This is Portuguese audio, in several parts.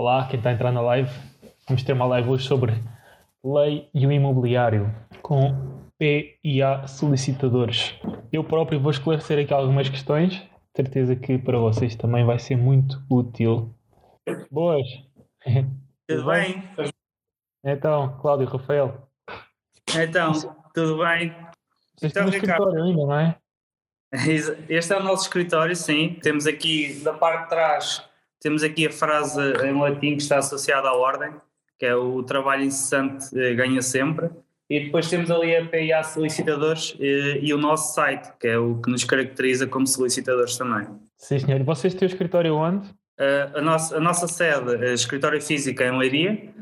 Olá, quem está a entrar na live. Vamos ter uma live hoje sobre lei e o imobiliário com P e A solicitadores. Eu próprio vou esclarecer aqui algumas questões. Certeza que para vocês também vai ser muito útil. Boas! Tudo bem? Então, Cláudio, Rafael. Então, tudo bem? Vocês Então, estão no escritório ainda, não é? Este é o nosso escritório, sim. Temos aqui, da parte de trás, temos aqui a frase em latim que está associada à ordem, que é o trabalho incessante eh, ganha sempre. E depois temos ali a PIA Solicitadores eh, e o nosso site, que é o que nos caracteriza como solicitadores também. Sim, senhor. E vocês têm o escritório onde? Uh, a, nossa, a nossa sede, a escritório física é em Leiria,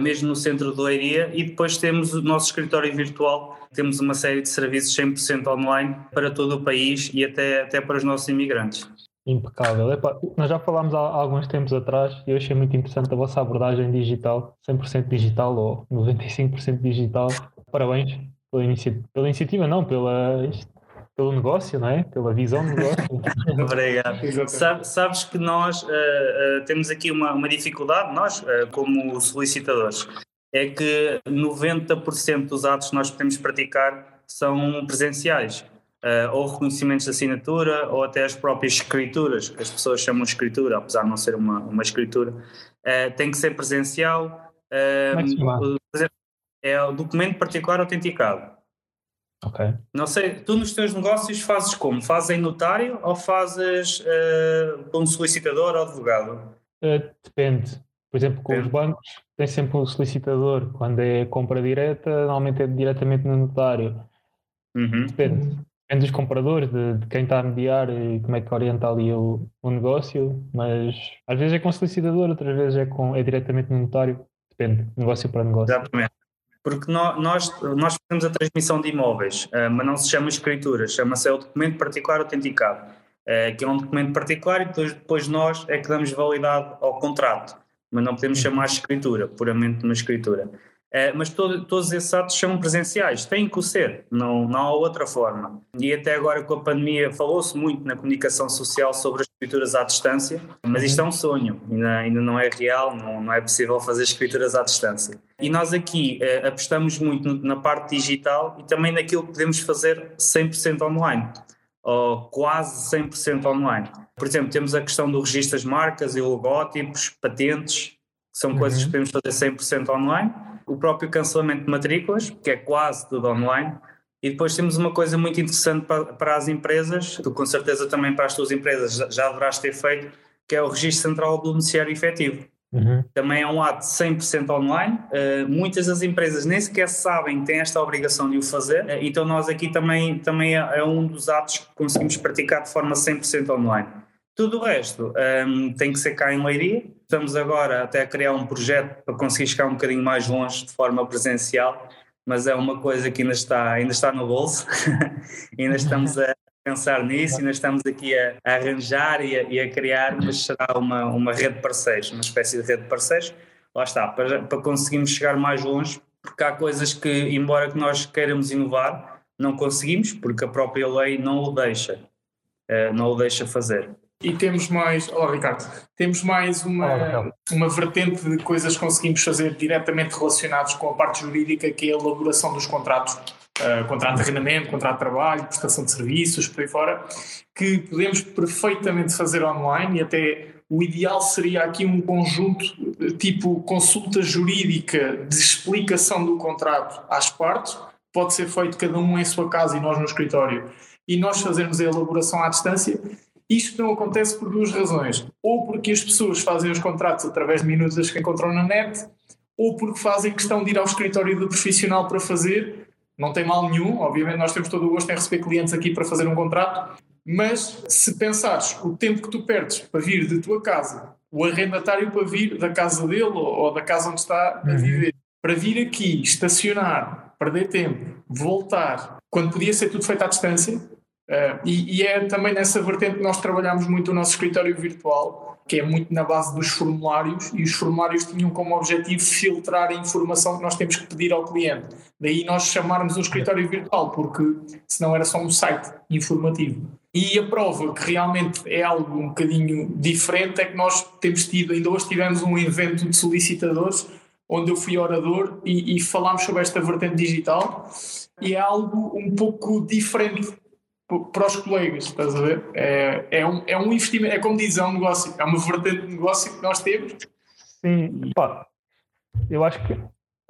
mesmo no centro de Leiria, e depois temos o nosso escritório virtual. Temos uma série de serviços 100% online para todo o país e até, até para os nossos imigrantes. Impecável. Epa, nós já falámos há, há alguns tempos atrás e eu achei muito interessante a vossa abordagem digital, 100% digital ou 95% digital. Parabéns pela, inici pela iniciativa, não, pela, pelo negócio, não é? Pela visão do negócio. Obrigado. Sabe, sabes que nós uh, uh, temos aqui uma, uma dificuldade, nós, uh, como solicitadores, é que 90% dos atos que nós podemos praticar são presenciais. Ou reconhecimentos de assinatura, ou até as próprias escrituras, que as pessoas chamam de escritura, apesar de não ser uma, uma escritura, tem que ser presencial. é o documento particular autenticado. Ok. Não sei, tu nos teus negócios fazes como? Fazes em notário ou fazes uh, como solicitador ou advogado? Uh, depende. Por exemplo, com depende. os bancos tem sempre um solicitador. Quando é compra direta, normalmente é diretamente no notário. Uhum. Depende. Depende dos compradores, de, de, quem está a mediar e como é que orienta ali o, o negócio, mas às vezes é com solicitador, outras vezes é, com, é diretamente no notário. Depende, negócio para negócio. Exatamente porque nós, nós fazemos a transmissão de imóveis, eh, mas não se chama escritura, chama-se é o documento particular autenticado, eh, que é um documento particular e depois, depois nós é que damos validade ao contrato, mas não podemos chamar escritura, puramente uma escritura. É, mas todo, todos esses atos são presenciais, têm que o ser, não, não há outra forma. E até agora com a pandemia falou-se muito na comunicação social sobre as escrituras à distância, mas isto é um sonho, ainda, ainda não é real, não, não é possível fazer escrituras à distância. E nós aqui é, apostamos muito na parte digital e também naquilo que podemos fazer 100% online, ou quase 100% online. Por exemplo, temos a questão do registro das marcas e logótipos, patentes, que são uhum. coisas que podemos fazer 100% online o próprio cancelamento de matrículas, que é quase tudo online, e depois temos uma coisa muito interessante para, para as empresas, tu com certeza também para as tuas empresas já, já deverás ter feito, que é o registro central do beneficiário efetivo. Uhum. Também é um ato 100% online. Uh, muitas das empresas nem sequer sabem que têm esta obrigação de o fazer, uh, então nós aqui também, também é, é, um dos atos que conseguimos praticar de forma 100% online. Tudo o resto um, tem que ser cá em Leiria. Estamos agora até a criar um projeto para conseguir chegar um bocadinho mais longe de forma presencial, mas é uma coisa que ainda está, ainda está no bolso. ainda estamos a pensar nisso, ainda estamos aqui a, a arranjar e a, e a, criar, mas será uma, uma rede de parceiros, uma espécie de rede de parceiros. Lá está, para, para conseguirmos chegar mais longe, porque há coisas que, embora que nós queiramos inovar, não conseguimos, porque a própria lei não o deixa, uh, não o deixa fazer. E temos mais, olá Ricardo, temos mais uma, olá, uma vertente de coisas que conseguimos fazer diretamente relacionados com a parte jurídica, que é a elaboração dos contratos, uh, contrato de arrendamento, contrato de trabalho, prestação de serviços, por aí fora, que podemos perfeitamente fazer online. E até o ideal seria aqui um conjunto tipo consulta jurídica de explicação do contrato às partes, pode ser feito cada um em sua casa e nós no escritório, e nós fazermos a elaboração à distância isto não acontece por duas razões. Ou porque as pessoas fazem os contratos através de minutos que encontram na net, ou porque fazem questão de ir ao escritório do profissional para fazer. Não tem mal nenhum, obviamente nós temos todo o gosto em receber clientes aqui para fazer um contrato, mas se pensares o tempo que tu perdes para vir de tua casa, o arrendatário para vir da casa dele ou da casa onde está a uhum. viver, para vir aqui, estacionar, perder tempo, voltar, quando podia ser tudo feito à distância, Uh, e, e, é também nessa vertente que nós trabalhamos muito o nosso escritório virtual, que é muito na base dos formulários, e os formulários tinham como objetivo filtrar a informação que nós temos que pedir ao cliente. Daí nós chamarmos um escritório virtual, porque senão era só um site informativo. E a prova que realmente é algo um bocadinho diferente é que nós temos tido, ainda hoje tivemos um evento de solicitadores onde eu fui orador e, e falámos sobre esta vertente digital e é algo um pouco diferente para os colegas, estás a ver? É, é, um, é um investimento, é como diz, é um negócio, é uma vertente de negócio que nós temos. Sim, pá, eu acho que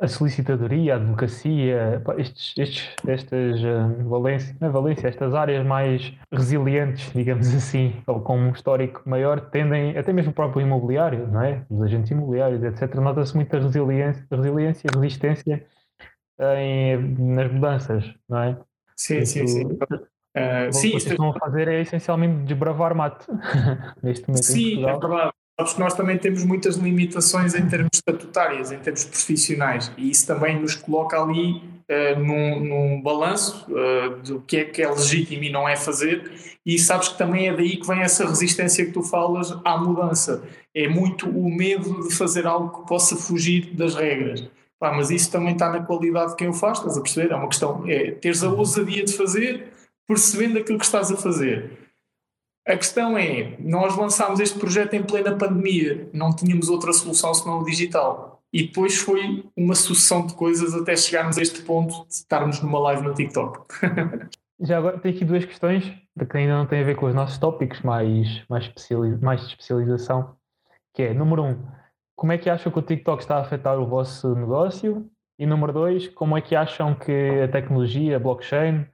a solicitadoria, a advocacia, estes, estes, estas uh, valência, é valência, estas áreas mais resilientes, digamos assim, ou com um histórico maior, tendem, até mesmo o próprio imobiliário, não é? Os agentes imobiliários, etc., nota-se muita resiliência, resiliência resistência em, nas mudanças, não é? Sim, sim, sim. Uh, sim, o que vocês estão a fazer é essencialmente desbravar mate neste momento. Sim, é verdade. Sabes que nós também temos muitas limitações em termos estatutárias, em termos profissionais, e isso também nos coloca ali uh, num, num balanço uh, do que é que é legítimo e não é fazer, e sabes que também é daí que vem essa resistência que tu falas à mudança. É muito o medo de fazer algo que possa fugir das regras. Pá, mas isso também está na qualidade de quem o faz, estás a perceber? É uma questão, é teres a ousadia de fazer, percebendo aquilo que estás a fazer. A questão é, nós lançámos este projeto em plena pandemia, não tínhamos outra solução senão o digital. E depois foi uma sucessão de coisas até chegarmos a este ponto de estarmos numa live no TikTok. Já agora tenho aqui duas questões que ainda não têm a ver com os nossos tópicos mais, mais, especializ, mais de especialização, que é, número um, como é que acham que o TikTok está a afetar o vosso negócio? E número dois, como é que acham que a tecnologia, a blockchain,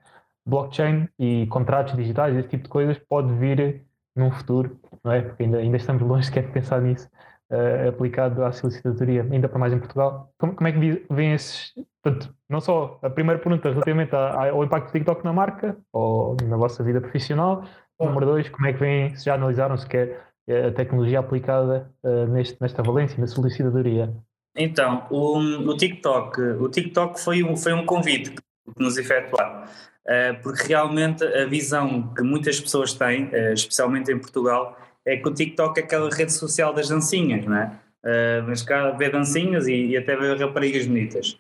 blockchain e contratos digitais, esse tipo de coisas, pode vir num futuro, não é? Porque ainda, ainda estamos longe sequer de pensar nisso, uh, aplicado à solicitadoria, ainda para mais em Portugal. Como, como é que vêm esses. Portanto, não só a primeira pergunta relativamente ao impacto do TikTok na marca ou na vossa vida profissional, número dois, como é que vêm, se já analisaram sequer a tecnologia aplicada uh, neste, nesta valência, na solicitadoria? Então, o, o TikTok, o TikTok foi um, foi um convite que nos efetuaram. Eh, porque realmente a visão que muitas pessoas têm, eh, especialmente em Portugal, é que o TikTok é aquela rede social das dancinhas, não é? Eh, mas cá vê dancinhas e, e até vê raparigas bonitas.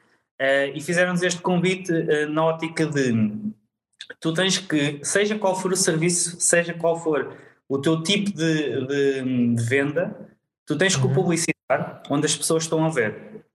e fizeram-nos este convite na ótica de tu tens que, seja qual for o serviço, seja qual for o teu tipo de, de, de venda, tu tens que o uhum. publicitar onde as pessoas estão a ver.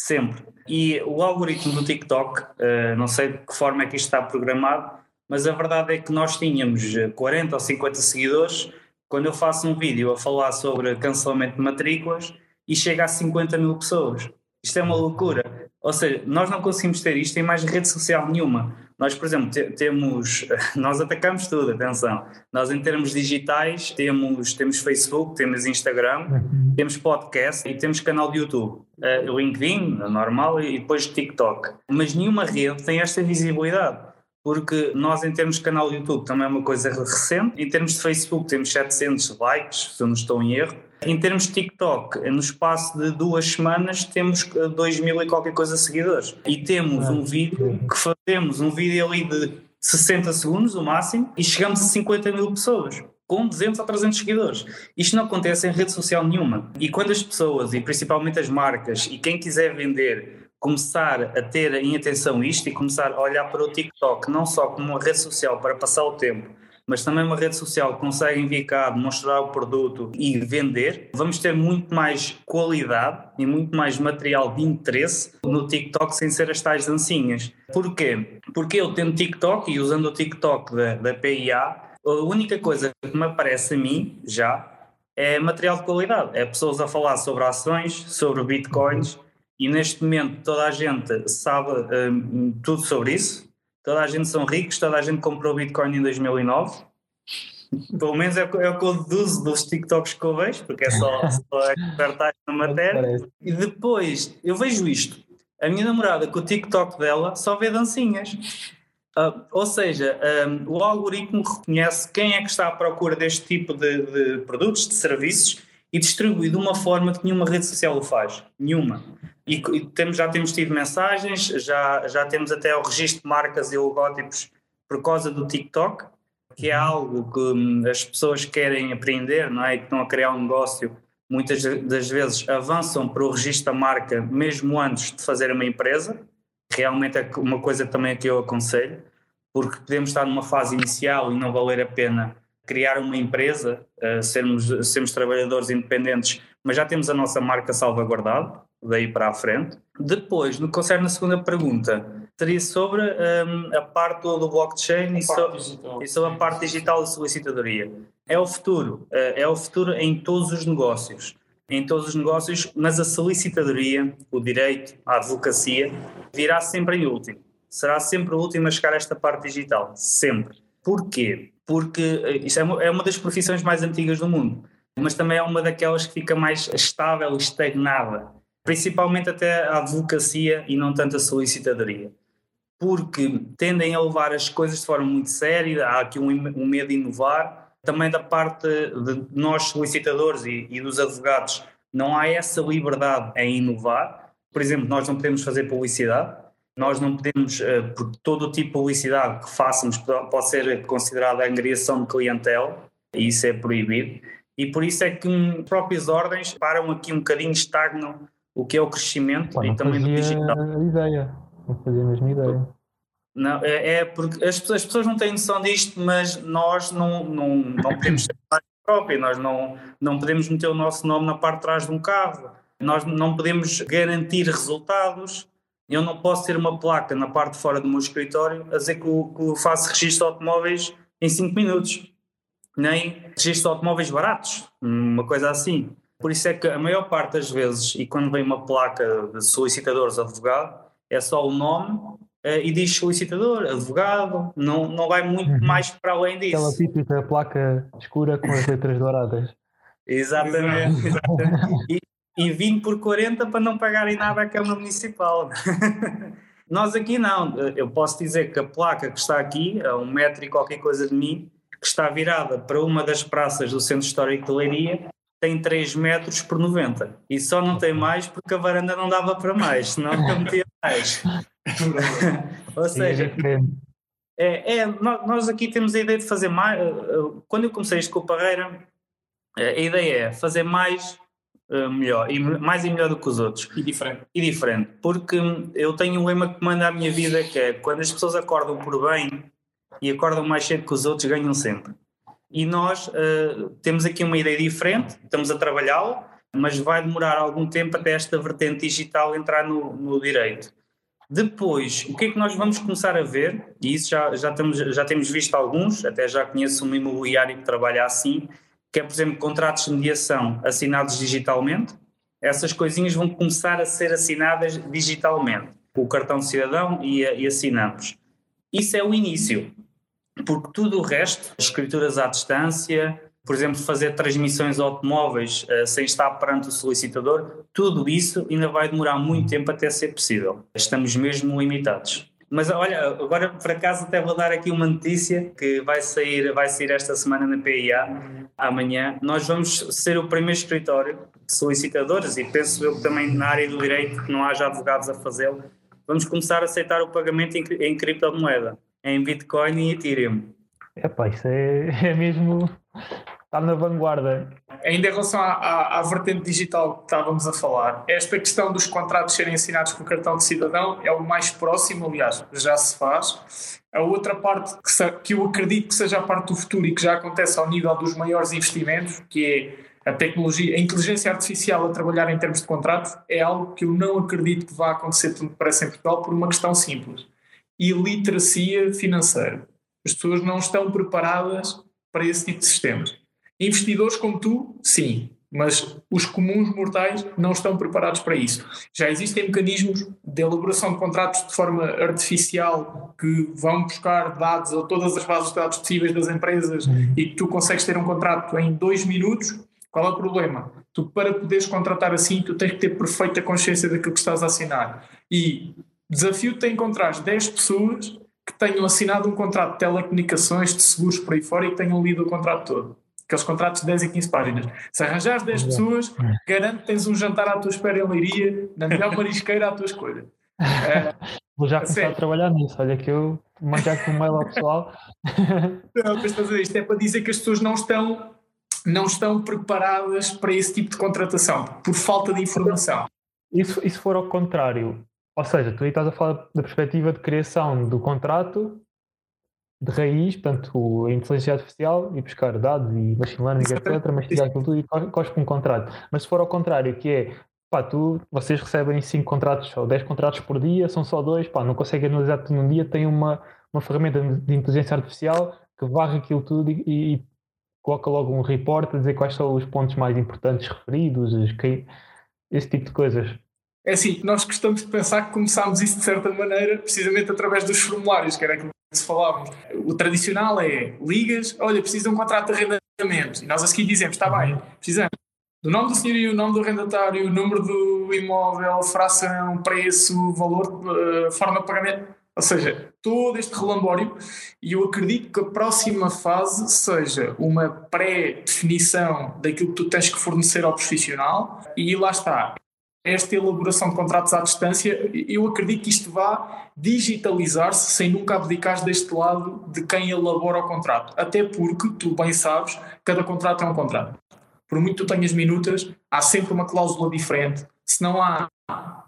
Sempre. E o algoritmo do TikTok, uh, não sei de que forma é que isto está programado, mas a verdade é que nós tínhamos 40 ou 50 seguidores quando eu faço um vídeo a falar sobre cancelamento de matrículas e chega a 50 mil pessoas. Isto é uma loucura. Ou seja, nós não conseguimos ter isto em mais rede social nenhuma. Nós, por exemplo, te, temos, nós atacamos tudo, atenção. Nós, em termos digitais, temos, temos Facebook, temos Instagram, uhum. temos podcast e temos canal de YouTube. Uh, LinkedIn, normal, e depois TikTok. Mas nenhuma rede tem esta visibilidade porque nós em termos de canal de YouTube também é uma coisa recente, em termos de Facebook temos 700 likes, se eu não estou em erro, em termos de TikTok, no espaço de duas semanas temos 2 mil e qualquer coisa seguidores. E temos um vídeo que fazemos, um vídeo ali de 60 segundos, o máximo, e chegamos a 50 mil pessoas com 200 a 300 seguidores. Isto não acontece em rede social nenhuma. E quando as pessoas, e principalmente as marcas, e quem quiser vender, começar a ter em atenção isto e começar a olhar para o TikTok não só como uma rede social para passar o tempo, mas também uma rede social que consegue enviar, mostrar o produto e vender, vamos ter muito mais qualidade e muito mais material de interesse no TikTok sem ser as tais dancinhas. Porquê? Porque eu tendo TikTok e usando o TikTok da, da PIA, a única coisa que me aparece a mim já é material de qualidade. É pessoas a falar sobre ações, sobre bitcoins, e neste momento toda a gente sabe um, tudo sobre isso toda a gente são ricos, toda a gente comprou Bitcoin em 2009. Pelo menos é, é o que eu deduzo dos TikToks que eu vejo, porque é só, só expertar na matéria. E depois eu vejo isto. A minha namorada, com o TikTok dela, só vê dancinhas. Uh, ou seja, um, o algoritmo reconhece quem é que está à procura deste tipo de, de produtos, de serviços e distribui de uma forma que nenhuma rede social o faz. Nenhuma. E, e temos, já temos tido mensagens, já, já temos até o registro de marcas e logótipos por causa do TikTok, que é algo que hum, as pessoas querem aprender, não é? E que estão a criar um negócio, muitas das vezes avançam para o registro da marca mesmo antes de fazer uma empresa. Realmente é uma coisa também que eu aconselho, porque podemos estar numa fase inicial e não valer a pena criar uma empresa, uh, sermos, sermos trabalhadores independentes, mas já temos a nossa marca salvaguardada, daí para a frente. Depois, no que concerne a segunda pergunta, teria sobre um, a parte do blockchain e, so, e, sobre a parte digital da solicitadoria. É o futuro, uh, é o futuro em todos os negócios. Em todos os negócios, mas a solicitadoria, o direito, a advocacia, virá sempre em último. Será sempre o último a chegar a esta parte digital. Sempre. Porquê? Porque eh, isto é uma, é uma das profissões mais antigas do mundo, mas também é uma daquelas que fica mais estável e estagnada principalmente até a advocacia e não tanto a solicitadoria, porque tendem a levar as coisas de forma muito séria, há aqui um, um medo de inovar, também da parte de nós solicitadores e, e dos advogados não há essa liberdade em inovar, por exemplo, nós não podemos fazer publicidade, nós não podemos, eh, porque todo o tipo de publicidade que façamos pode ser considerada angriação de clientela, e isso é proibido, e por isso é que próprias ordens param aqui um bocadinho, estagnam o que é o crescimento Pá, e também do digital. ideia, não fazia a mesma ideia. Não, é, é porque as pessoas, as pessoas, não têm noção disto, mas nós não, não, não podemos ser própria, nós não, não podemos meter o nosso nome na parte de trás de um carro, nós não podemos garantir resultados. Eu não posso ter uma placa na parte de fora do meu escritório a dizer que, eu, que eu faço registro de automóveis em 5 minutos, nem registro de automóveis baratos, uma coisa assim. Por isso é que a maior parte das vezes, e quando vem uma placa de solicitadores advogado, é só o nome uh, e diz solicitador, advogado, não, não vai muito uhum. mais para além disso. Aquela típica placa escura com as letras douradas. Exatamente. exatamente. E, e 20 por 40 para não pagarem nada à Câmara Municipal. Nós aqui não. Eu posso dizer que a placa que está aqui, a um metro e qualquer coisa de mim, que está virada para uma das praças do Centro Histórico de Leiria, tem 3 metros por 90 e só não tem mais porque a varanda não dava para mais, senão eu metia mais. Ou seja, é, é, nós aqui temos a ideia de fazer mais. Eh, eh, quando eu comecei isto com o Parreira, eh, a ideia é fazer mais melhor e mais e melhor do que os outros e diferente e diferente porque eu tenho um lema que manda a minha vida que é quando as pessoas acordam por bem e acordam mais cedo que os outros ganham sempre e nós uh, temos aqui uma ideia diferente, estamos a trabalhá-la, mas vai demorar algum tempo até esta vertente digital entrar no, no, direito. Depois, o que é que nós vamos começar a ver, e isso já, já, temos, já temos visto alguns, até já conheço um imobiliário que trabalha assim, que é, por exemplo, contratos de mediação assinados digitalmente, essas coisinhas vão começar a ser assinadas digitalmente, com o cartão de cidadão e, e assinamos. Isso é o início porque tudo o resto, escrituras à distância, por exemplo, fazer transmissões automóveis uh, sem estar perante o solicitador, tudo isso ainda vai demorar muito tempo até ser possível. Estamos mesmo limitados. Mas olha, agora por acaso até vou dar aqui uma notícia que vai sair, vai sair esta semana na PIA, amanhã. Nós vamos ser o primeiro escritório de solicitadores e penso eu também na área do direito que não haja advogados a fazê-lo. Vamos começar a aceitar o pagamento em, em criptomoeda em Bitcoin e Ethereum. Epá, isso é, é mesmo. Está na vanguarda. Ainda em relação à, à, à, vertente digital que estávamos a falar, esta questão dos contratos serem assinados com o cartão de cidadão é o mais próximo, aliás, já se faz. A outra parte que, se, que eu acredito que seja a parte do futuro e que já acontece ao nível dos maiores investimentos, que é a tecnologia, a inteligência artificial a trabalhar em termos de contrato, é algo que eu não acredito que vá acontecer tão depressa em Portugal por uma questão simples e literacia financeira. As pessoas não estão preparadas para esse tipo de sistemas. Investidores como tu, sim, mas os comuns mortais não estão preparados para isso. Já existem mecanismos de elaboração de contratos de forma artificial que vão buscar dados a todas as bases de dados possíveis das empresas uhum. e que tu consegues ter um contrato em dois minutos. Qual é o problema? Tu, para poderes contratar assim, tu tens que ter perfeita consciência daquilo que estás a assinar. E Desafio-te a encontrar 10 pessoas que tenham assinado um contrato de telecomunicações, de seguros por aí fora e que tenham lido o contrato todo. Aqueles contratos de 10 e 15 páginas. Se arranjares 10 pessoas, garanto que tens um jantar à tua espera em Leiria, na melhor marisqueira à tua escolha. É, Vou já começar a trabalhar nisso. Olha que eu mandei aqui um mail ao pessoal. Não, mas estás a ver, isto é para dizer que as pessoas não estão, não estão preparadas para esse tipo de contratação, por falta de informação. E se for ao contrário, ou seja, tu aí estás a falar da perspectiva de criação do contrato de raiz, portanto, a inteligência artificial e buscar dados e machine learning, etc., mastigar aquilo tudo e cospe um contrato. Mas se for ao contrário, que é pá, tu, vocês recebem 5 contratos ou 10 contratos por dia, são só dois, pá, não conseguem analisar tudo num dia, tem uma, uma ferramenta de inteligência artificial que varre aquilo tudo e, e coloca logo um report a dizer quais são os pontos mais importantes referidos, esse tipo de coisas. É assim, nós gostamos de pensar que começámos isso de certa maneira, precisamente através dos formulários, que era aquilo que se falava. O tradicional é ligas, olha, precisa de um contrato de arrendamento. E nós a seguir dizemos, está bem, precisamos do nome do senhorio, nome do arrendatário, número do imóvel, fração, preço, valor, uh, forma de pagamento. Ou seja, todo este relambório, e eu acredito que a próxima fase seja uma pré-definição daquilo que tu tens que fornecer ao profissional, e lá está. Esta elaboração de contratos à distância, eu acredito que isto vá digitalizar-se sem nunca abdicar deste lado de quem elabora o contrato. Até porque, tu bem sabes, cada contrato é um contrato por muito que tu tenhas minutas, há sempre uma cláusula diferente. Se não há,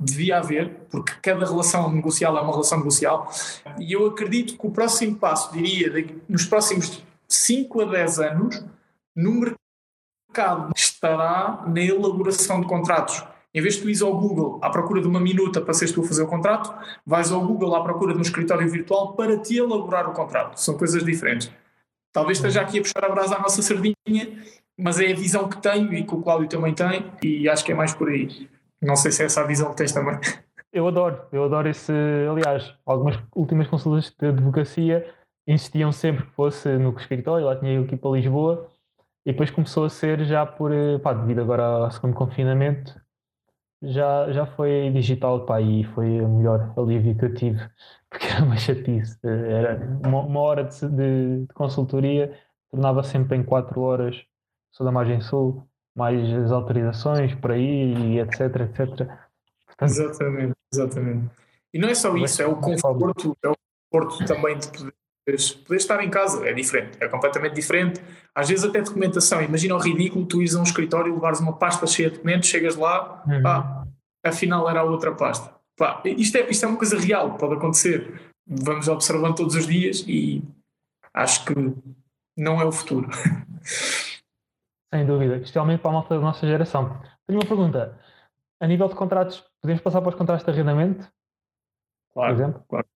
devia haver, porque cada relação negocial é uma relação negocial. E eu acredito que o próximo passo, diria, nos próximos 5 a 10 anos, no mercado estará na elaboração de contratos. Em vez de tu ires ao Google à procura de uma minuta para seres tu a fazer o contrato, vais ao Google à procura de um escritório virtual para te elaborar o contrato. São coisas diferentes. Talvez esteja aqui a puxar a brasa à nossa sardinha, mas é a visão que tenho e que o Cláudio também tem, e acho que é mais por aí. Não sei se é essa a visão que tens também. Eu adoro, eu adoro esse. Aliás, algumas últimas consultas de advocacia insistiam sempre que fosse no escritório, lá tinha eu aqui para Lisboa, e depois começou a ser já por, pá, devido agora ao segundo confinamento, já, já foi digital, pá, e foi o melhor alívio que eu tive, porque era uma chatice. Era uma, uma hora de, de, de consultoria tornava sempre em 4 horas sou da margem sul, mais as autorizações por aí, e etc, etc. Portanto, exatamente, exatamente. E não é só isso, é o conforto, é o conforto também de poder, poder estar em casa, é diferente, é completamente diferente. Às vezes até documentação, imagina o ridículo, tu ires a um escritório, levares uma pasta cheia de documentos, chegas lá, uhum. pá, afinal era a outra pasta. Pá, isto, é, isto é uma coisa real, pode acontecer. Vamos observando todos os dias e acho que não é o futuro. Sem dúvida, especialmente para a malta da nossa geração. Tenho uma pergunta. A nível de contratos, podemos passar para os contratos de arrendamento? Claro, por exemplo? claro.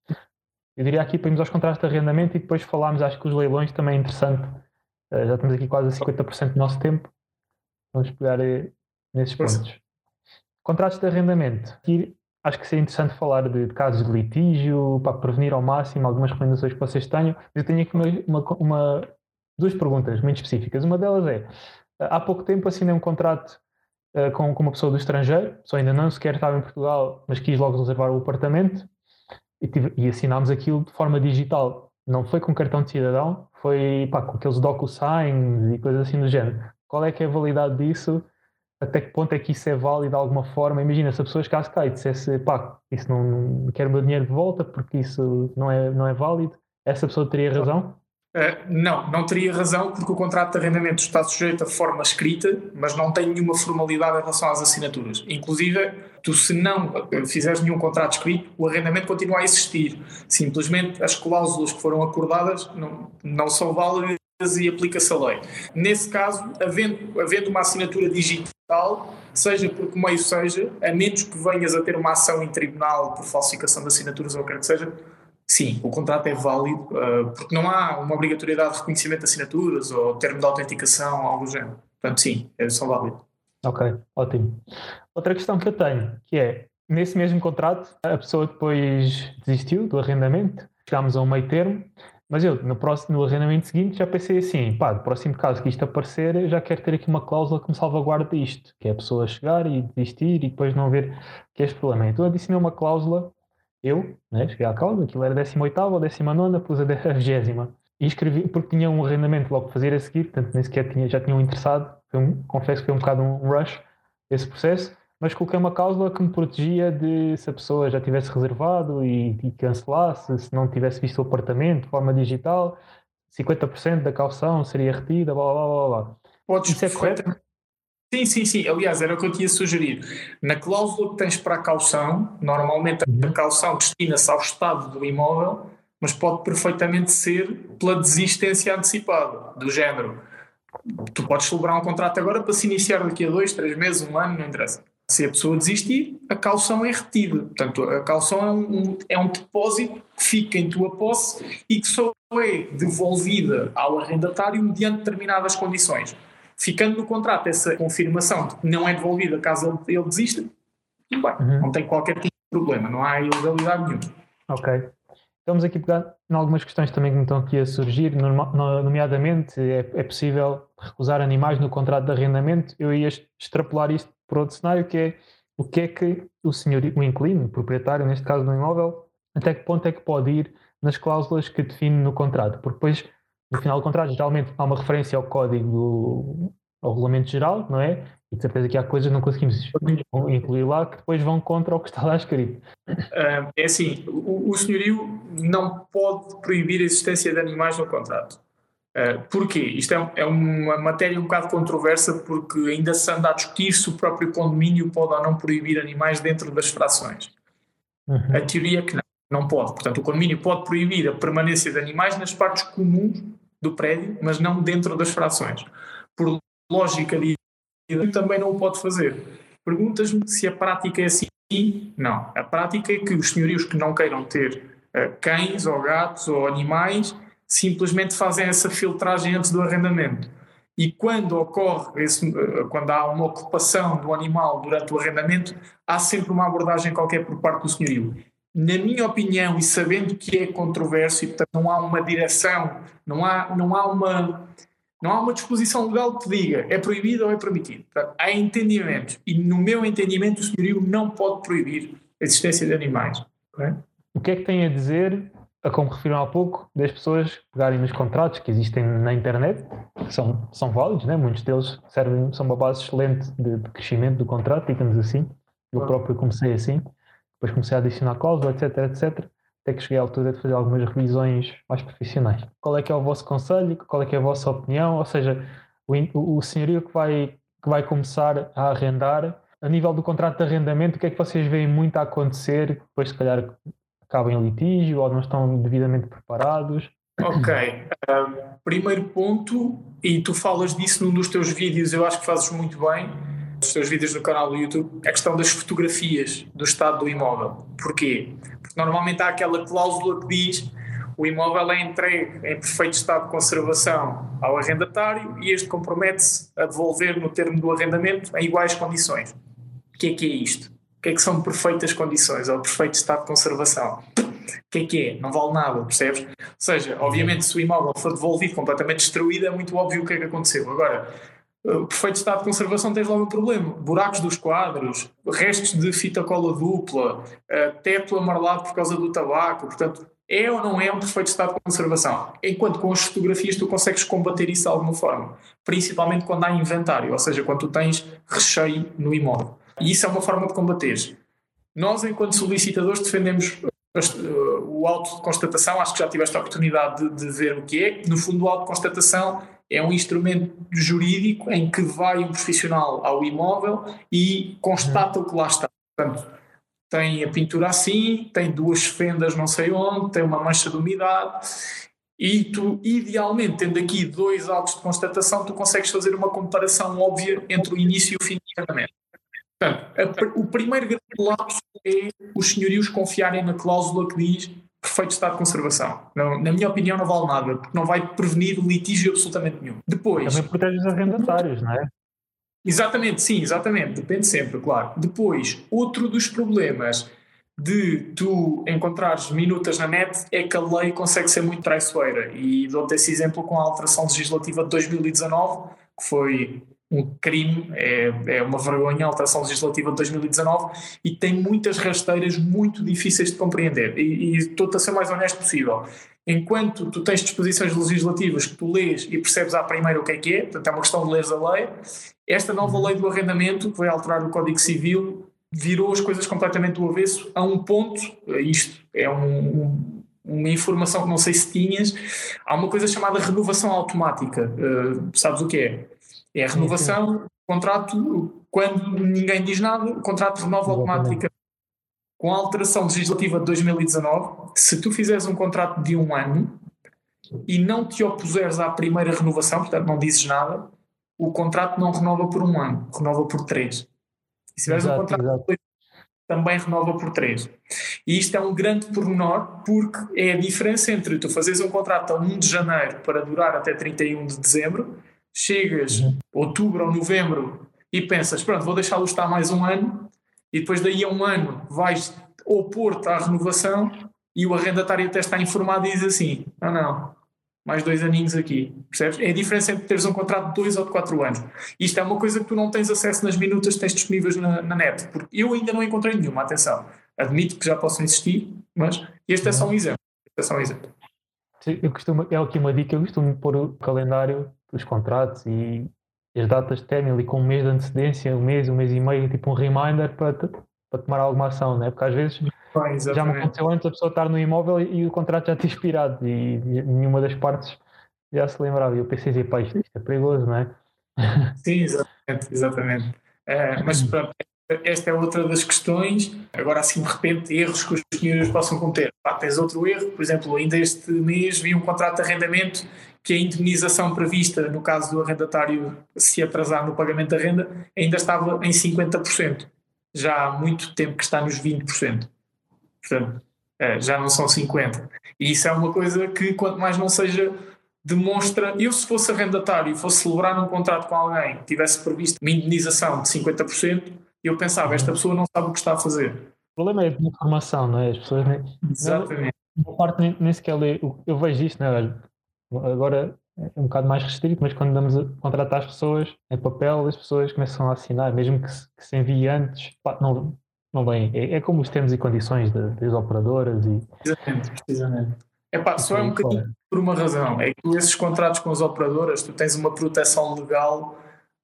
Eu diria aqui para irmos aos contratos de arrendamento e depois falarmos, acho que os leilões também é interessante. Uh, já temos aqui quase 50% do nosso tempo. Vamos pegar uh, nesses pontos. Contratos de arrendamento. Aqui acho que seria interessante falar de, de, casos de litígio, para prevenir ao máximo algumas recomendações que vocês tenham. Eu tenho aqui uma, uma, uma, duas perguntas muito específicas. Uma delas é: Há pouco tempo assinei um contrato uh, com, com, uma pessoa do estrangeiro, só ainda não sequer estava em Portugal, mas quis logo reservar o apartamento e, tive, e assinámos aquilo de forma digital. Não foi com cartão de cidadão, foi pá, com aqueles DocuSigns e coisas assim do género. Qual é que é a validade disso? Até que ponto é que isso é válido de alguma forma? Imagina se a pessoa chegasse cá e dissesse pá, isso não, não quero o meu dinheiro de volta porque isso não é, não é válido. Essa pessoa teria razão? Uh, não, não teria razão, porque o contrato de arrendamento está sujeito a forma escrita, mas não tem nenhuma formalidade em relação às assinaturas. Inclusive, tu, se não fizeres nenhum contrato escrito, o arrendamento continua a existir. Simplesmente as cláusulas que foram acordadas não, não são válidas e aplica-se a lei. Nesse caso, havendo, havendo uma assinatura digital, seja por que meio seja, a menos que venhas a ter uma ação em tribunal por falsificação de assinaturas ou o que quer que seja, sim, o contrato é válido, uh, porque não há uma obrigatoriedade de reconhecimento de assinaturas ou termo de autenticação, algo do género. Portanto, sim, é são válidos. Ok, ótimo. Outra questão que eu tenho, que é, nesse mesmo contrato, a pessoa depois desistiu do arrendamento, chegámos a um meio termo, mas eu, no, próximo, no arrendamento seguinte, já pensei assim, pá, no próximo caso que isto aparecer, eu já quero ter aqui uma cláusula que me salvaguarde isto, que é a pessoa chegar e desistir e depois não ver que é este problema. Então adicionei uma cláusula eu, né, cheguei à causa, aquilo era 18 ou 19, pus a 20 e escrevi, porque tinha um arrendamento logo para fazer a seguir, portanto nem sequer tinha, já tinham interessado, um, confesso que foi um bocado um rush esse processo, mas coloquei uma cláusula que me protegia de se a pessoa já tivesse reservado e, e cancelasse, se não tivesse visto o apartamento de forma digital, 50% da calção seria retida, blá blá blá blá. Podes Isso é correto? Sim, sim, sim. Aliás, era o que eu tinha sugerido. Na cláusula que tens para a calção, normalmente a uhum. calção destina-se ao estado do imóvel, mas pode perfeitamente ser pela desistência antecipada, do género. Tu podes celebrar um contrato agora para se iniciar daqui a dois, três meses, um ano, não interessa. Se a pessoa desistir, a calção é retida. Portanto, a calção é um, é um depósito que fica em tua posse e que só é devolvida ao arrendatário mediante determinadas condições. Ficando no contrato essa confirmação de que não é devolvida caso ele, ele desista, tudo bem, uhum. não tem qualquer tipo de problema, não há ilegalidade nenhuma. Ok. Estamos aqui a pegar em algumas questões também que me estão aqui a surgir, nomeadamente é, é possível recusar animais no contrato de arrendamento. Eu ia extrapolar isto para outro cenário, que é o que é que o senhor, o inquilino, o proprietário, neste caso do imóvel, até que ponto é que pode ir nas cláusulas que define no contrato, porque depois, no final do contrato, geralmente há uma referência ao código, do, ao regulamento geral, não é? E de certeza que há coisas que não conseguimos incluir lá que depois vão contra o que está lá escrito. É assim, o, o senhorio não pode proibir a existência de animais no contrato. Porquê? Isto é, é, uma matéria um bocado controversa porque ainda se anda a discutir se o próprio condomínio pode ou não proibir animais dentro das frações. Uhum. A teoria é que não, não pode. Portanto, o condomínio pode proibir a permanência de animais nas partes comuns do prédio, mas não dentro das frações. Por lógica de também não o pode fazer. Perguntas-me se a prática é assim. Não. A prática é que os senhorios que não queiram ter uh, cães ou gatos ou animais simplesmente fazem essa filtragem antes do arrendamento. E quando ocorre, esse, quando há uma ocupação do animal durante o arrendamento, há sempre uma abordagem qualquer por parte do senhorio. Na minha opinião, e sabendo que é controverso e portanto não há uma direção, não há, não há, uma, não há uma disposição legal que diga é proibido ou é permitido. Portanto, há entendimento. E no meu entendimento, o senhorio não pode proibir a existência de animais. Okay? O que é que tem a dizer como referiram há pouco, das pessoas pegarem nos contratos que existem na internet, que são, são válidos, né? muitos deles servem, são uma base excelente de, de crescimento do contrato, digamos assim. Eu próprio comecei assim, depois comecei a adicionar cláusulas, etc, etc, até que cheguei à altura de fazer algumas revisões mais profissionais. Qual é que é o vosso conselho? Qual é que é a vossa opinião? Ou seja, o, o senhorio que vai, que vai começar a arrendar, a nível do contrato de arrendamento, o que é que vocês veem muito a acontecer? Depois, se calhar, acabam em litígio ou não estão devidamente preparados? Ok. Uh, primeiro ponto, e tu falas disso num dos teus vídeos, eu acho que fazes muito bem, nos teus vídeos no canal do YouTube, a questão das fotografias do estado do imóvel. Porquê? Porque normalmente há aquela cláusula que diz o imóvel é entregue em perfeito estado de conservação ao arrendatário e este compromete-se a devolver no termo do arrendamento em iguais condições. O que é que é isto? que é que são perfeitas condições ou perfeito estado de conservação? O que é que é? Não vale nada, percebes? Ou seja, obviamente, se o imóvel for devolvido completamente destruído, é muito óbvio o que é que aconteceu. Agora, o perfeito estado de conservação tens logo um problema. Buracos dos quadros, restos de fita cola dupla, teto amarelado por causa do tabaco. Portanto, é ou não é um perfeito estado de conservação? Enquanto com as fotografias tu consegues combater isso de alguma forma. Principalmente quando há inventário, ou seja, quando tu tens recheio no imóvel. E isso é uma forma de combater. Nós, enquanto solicitadores, defendemos uh, o auto de constatação. Acho que já tiveste a oportunidade de, de ver o que é. No fundo, o auto de constatação é um instrumento jurídico em que vai um profissional ao imóvel e constata o que lá está. Portanto, tem a pintura assim, tem duas fendas não sei onde, tem uma mancha de umidade e tu, idealmente, tendo aqui dois autos de constatação, tu consegues fazer uma comparação óbvia entre o início e o fim do tratamento. Portanto, a, o primeiro grande lapso é os senhorios confiarem na cláusula que diz perfeito estado de conservação. Não, na minha opinião, não vale nada, porque não vai prevenir litígio absolutamente nenhum. Depois. Também protege os arrendatários, não é? Exatamente, sim, exatamente. Depende sempre, claro. Depois, outro dos problemas de tu encontrares minutas na net é que a lei consegue ser muito traiçoeira. E dou-te esse exemplo com a alteração legislativa de 2019, que foi um crime, é, é uma vergonha a alteração legislativa de 2019 e tem muitas rasteiras muito difíceis de compreender. E, e estou-te a ser mais honesto possível. Enquanto tu tens disposições legislativas que tu lês e percebes à primeira o que é que é, portanto é uma questão de ler a lei, esta nova lei do arrendamento, que vai alterar o Código Civil, virou as coisas completamente do avesso a um ponto, isto é um uma informação que não sei se tinhas, há uma coisa chamada renovação automática. Uh, sabes o que é? É a renovação, contrato, quando ninguém diz nada, o contrato renova automaticamente. com a alteração legislativa de 2019, se tu fizeres um contrato de um ano e não te opuseres à primeira renovação, portanto não dizes nada, o contrato não renova por um ano, renova por três. E se tiveres um contrato exato. de dois também renova por três. E isto é um grande pormenor porque é a diferença entre tu fazeres um contrato a 1 de janeiro para durar até 31 de dezembro, chegas uhum. outubro ou novembro e pensas, pronto, vou deixá-lo estar mais um ano e depois daí a um ano vais opor-te à renovação e o arrendatário até está informado e diz assim, não, não, mais dois aninhos aqui, percebes? É a diferença entre teres um contrato de dois ou de quatro anos. Isto é uma coisa que tu não tens acesso nas minutas que tens disponíveis na, na net, porque eu ainda não encontrei nenhuma, atenção. Admito que já possam existir, mas este é só um exemplo. Este é só um exemplo. Eu costumo, é aqui uma dica, eu costumo pôr o calendário dos contratos e as datas de término ali com um mês de antecedência, um mês, um mês e meio, tipo um reminder para, para tomar alguma ação, né? porque às vezes Bem, já me aconteceu antes a pessoa estar no imóvel e, e o contrato já ter expirado e, e, nenhuma das partes já se lembrava. E eu pensei, pá, isto, isto é perigoso, não é? Sim, exatamente, exatamente. É, mas pronto, esta é outra das questões. Agora, assim, de repente, erros que os senhores possam cometer. Pá, tens outro erro, por exemplo, ainda este mês vi um contrato de arrendamento que a indemnização prevista, no caso do arrendatário se atrasar no pagamento da renda, ainda estava em 50%. Já há muito tempo que está nos 20%. Portanto, é, já não são 50%. E isso é uma coisa que, quanto mais não seja, demonstra. Eu, se fosse arrendatário e fosse celebrar um contrato com alguém que tivesse previsto uma indemnização de 50%, eu pensava, esta pessoa não sabe o que está a fazer. O problema é a informação, não é? As pessoas nem. Exatamente. Uma parte nem, sequer lê. Eu vejo isto, não é? Agora é um bocado mais restrito, mas quando damos a contratar as pessoas em papel, as pessoas começam a assinar, mesmo que se, que se envie antes, pá, não, não vem. É, é, como os termos e condições de, das operadoras. E... Precisamente, precisamente. É pá, só é um bocadinho por uma razão, é que esses contratos com as operadoras, tu tens uma proteção legal,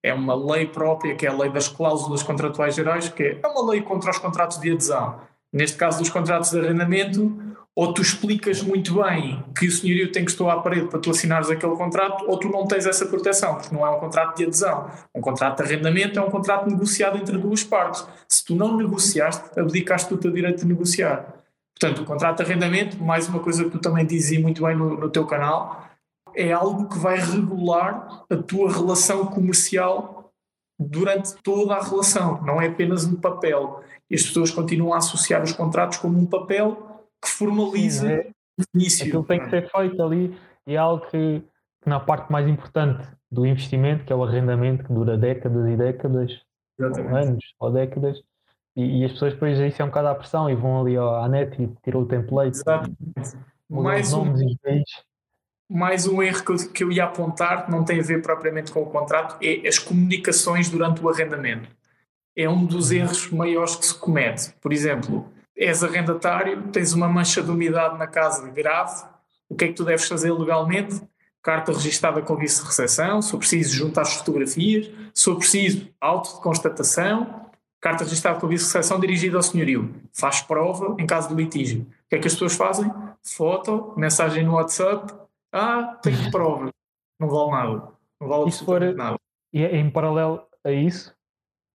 é uma lei própria, que é a lei das cláusulas contratuais gerais, que é uma lei contra os contratos de adesão. Neste caso dos contratos de arrendamento, ou tu explicas muito bem que o senhorio tem que estar à parede para tu assinares aquele contrato, ou tu não tens essa proteção, porque não é um contrato de adesão. Um contrato de arrendamento é um contrato negociado entre duas partes. Se tu não negociaste, abdicaste do teu direito de negociar. Portanto, o contrato de arrendamento, mais uma coisa que tu também dizes muito bem no, no teu canal, é algo que vai regular a tua relação comercial durante toda a relação, não é apenas um papel. E as pessoas continuam a associar os contratos como um papel que formaliza Sim, é, o início. Aquilo tem que ser feito ali e é algo que, que, na parte mais importante do investimento, que é o arrendamento, que dura décadas e décadas, ou anos ou décadas, e, e, as pessoas depois isso é um bocado à pressão e vão ali à net e tiram o template. Exatamente. Mais um, mais um erro que eu, que eu ia apontar, que não tem a ver propriamente com o contrato, é as comunicações durante o arrendamento. É um dos uhum. erros maiores que se comete. Por exemplo, és arrendatário, tens uma mancha de umidade na casa grave, o que é que tu deves fazer legalmente? Carta registada com vice-recepção, se for preciso, junta as fotografias, se for preciso, auto de constatação, carta registada com vice-recepção dirigida ao senhorio. Faz prova em caso de litígio. O que é que as pessoas fazem? Foto, mensagem no WhatsApp, ah, tenho prova. Não vale nada. Não vale absolutamente nada. E é em paralelo a isso,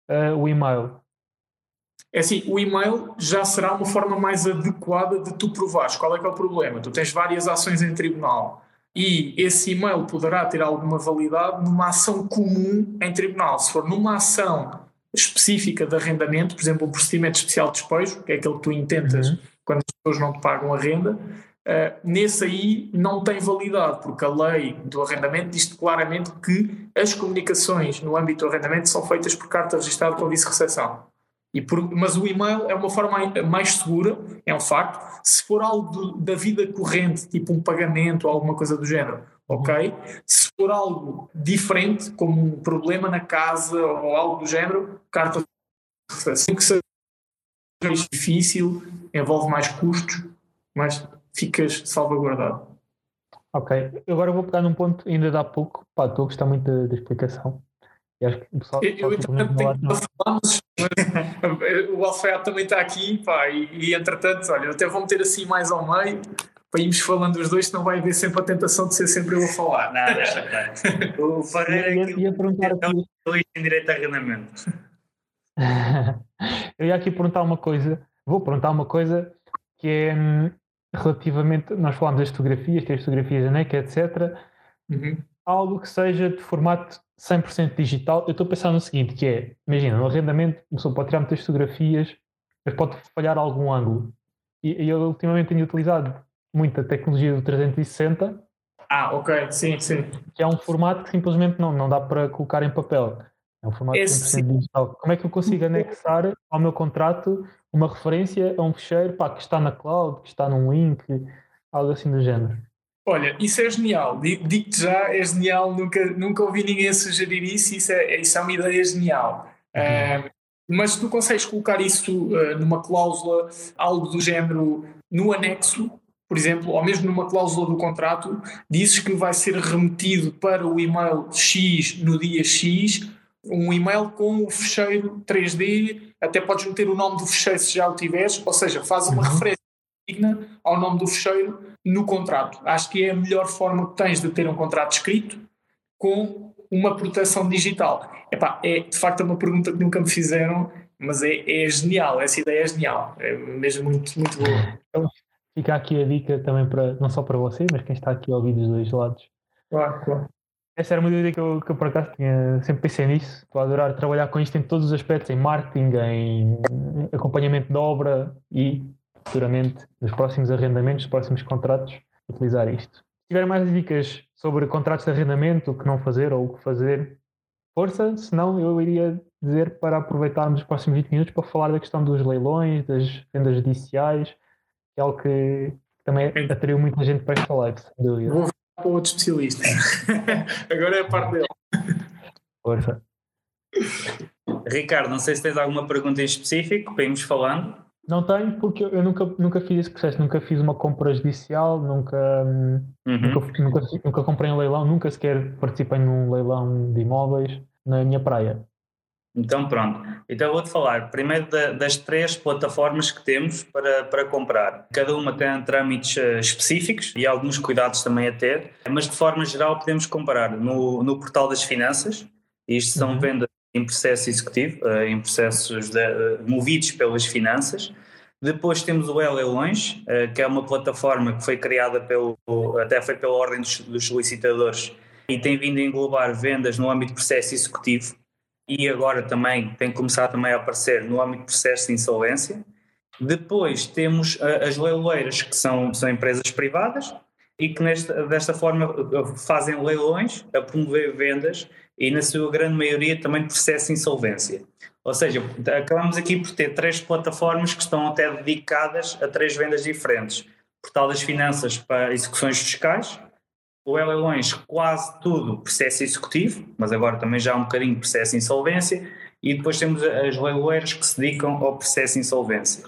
uh, o e-mail é assim, o e-mail já será uma forma mais adequada de tu provares. Qual é que é o problema? Tu tens várias ações em tribunal e esse e-mail poderá ter alguma validade numa ação comum em tribunal. Se for numa ação específica de arrendamento, por exemplo, um procedimento especial de despejo, que é aquele que tu intentas uhum. quando as pessoas não te pagam a renda, uh, nesse aí não tem validade, porque a lei do arrendamento diz claramente que as comunicações no âmbito do arrendamento são feitas por carta registrada com vice-recepção. Por, mas o e-mail é uma forma mais segura, é um facto. Se for algo da vida corrente, tipo um pagamento ou alguma coisa do género, ok? Se for algo diferente, como um problema na casa ou algo do género, carta assim que seja mais difícil, envolve mais custos, mas ficas salvaguardado. Ok, agora vou pegar num ponto ainda dá pouco, pá, estou a gostar muito da explicação. E acho que o pessoal. Eu, eu tenho que falar, mas o também está aqui, pá, e, e entretanto, olha, até vou meter assim mais ao meio para irmos falando os dois, senão vai haver sempre a tentação de ser sempre eu a falar. Não, estar. O Ferreira ia, ia, ia perguntar aqui... em direito a arrendamento. eu ia aqui perguntar uma coisa vou perguntar uma coisa que é hum, relativamente. Nós falámos das fotografias, ter fotografias da NEC, etc. Uhum. Algo que seja de formato 100% digital. Eu estou a pensar no seguinte: que é, imagina, no arrendamento, a pessoa pode tirar muitas fotografias, mas pode falhar algum ângulo. E, e eu ultimamente tenho utilizado muita tecnologia do 360. Ah, ok, sim, sim. Que é um formato que simplesmente não, não dá para colocar em papel. É um formato Esse, 100% digital. Como é que eu consigo anexar ao meu contrato uma referência a um fecheiro pá, que está na cloud, que está num link, algo assim do género? Olha, isso é genial. Digo-te já, é genial. Nunca, nunca ouvi ninguém sugerir isso. Isso é, isso é uma ideia genial. Uhum. Uh, mas tu consegues colocar isso uh, numa cláusula, algo do género, no anexo, por exemplo, ou mesmo numa cláusula do contrato, dizes que vai ser remetido para o e-mail X no dia X, um e-mail com o fecheiro 3D, até podes meter o nome do fecheiro se já o tiveres, ou seja, faz uma uhum. referência digna ao nome do fecheiro no contrato. Acho que é a melhor forma que tens de ter um contrato escrito com uma proteção digital. Epá, é de facto uma pergunta que nunca me fizeram, mas é, é genial, essa ideia é genial, é mesmo muito, muito boa. Então, fica aqui a dica também para, não só para você, mas quem está aqui a ouvir dos dois lados. Claro, claro. Essa era uma dúvida que eu, que eu por acaso tinha, sempre pensei nisso. Estou a adorar trabalhar com isto em todos os aspectos, em marketing, em acompanhamento de obra e futuramente nos próximos arrendamentos, nos próximos contratos, utilizar isto. Se tiver mais dicas sobre contratos de arrendamento, o que não fazer ou o que fazer, força, senão eu iria dizer para aproveitarmos os próximos 20 minutos para falar da questão dos leilões, das vendas judiciais, que é algo que também atraiu muita gente para esta live, sem dúvida. Vou para outro especialista. Agora é a parte dele. Força. Ricardo, não sei se tens alguma pergunta em específico para irmos falando. Não tenho, porque eu nunca, nunca fiz esse processo, nunca fiz uma compra judicial, nunca, uhum. nunca, nunca, nunca, comprei um leilão, nunca sequer participei num leilão de imóveis na minha praia. Então pronto, então vou-te falar primeiro da, das três plataformas que temos para, para comprar. Cada uma tem trâmites eh, específicos e alguns cuidados também a ter, mas de forma geral podemos comparar no, no portal das finanças, isto são uhum. vendas em processo executivo, eh, em processos de, eh, movidos pelas finanças. Depois temos o E-Leilões, eh, que é uma plataforma que foi criada pelo, até foi pela Ordem dos, dos Solicitadores e tem vindo a englobar vendas no âmbito de processo executivo e agora também tem começado também a aparecer no âmbito de processo de insolvência. Depois temos as leiloeiras, que são, são empresas privadas e que nesta, desta forma fazem leilões a promover vendas e, na sua grande maioria, também processo de insolvência. Ou seja, acabamos aqui por ter três plataformas que estão até dedicadas a três vendas diferentes. Portal das Finanças para execuções fiscais, o Leilões quase tudo processo executivo, mas agora também já há um bocadinho processo de insolvência, e depois temos as leiloeiras que se dedicam ao processo de insolvência.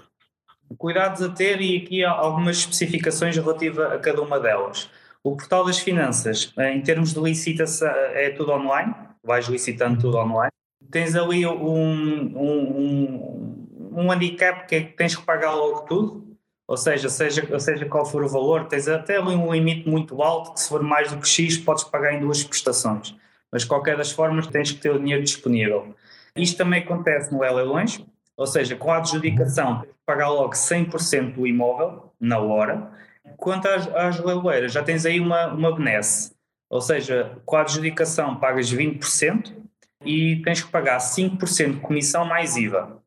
Cuidados a ter e aqui há algumas especificações relativas a cada uma delas. O portal das finanças, em termos de licitação, é tudo online, vais licitando tudo online. Tens ali um, um, um, um handicap que é que tens que pagar logo tudo, ou seja, seja, seja qual for o valor, tens até ali um limite muito alto, que se for mais do que X podes pagar em duas prestações. Mas de qualquer das formas tens que ter o dinheiro disponível. Isto também acontece no leilões, ou seja, com a adjudicação tens que pagar logo 100% do imóvel na hora, Quanto às, às leiloeiras, já tens aí uma, uma benesse. Ou seja, com a adjudicação pagas 20% e tens que pagar 5% de comissão mais IVA.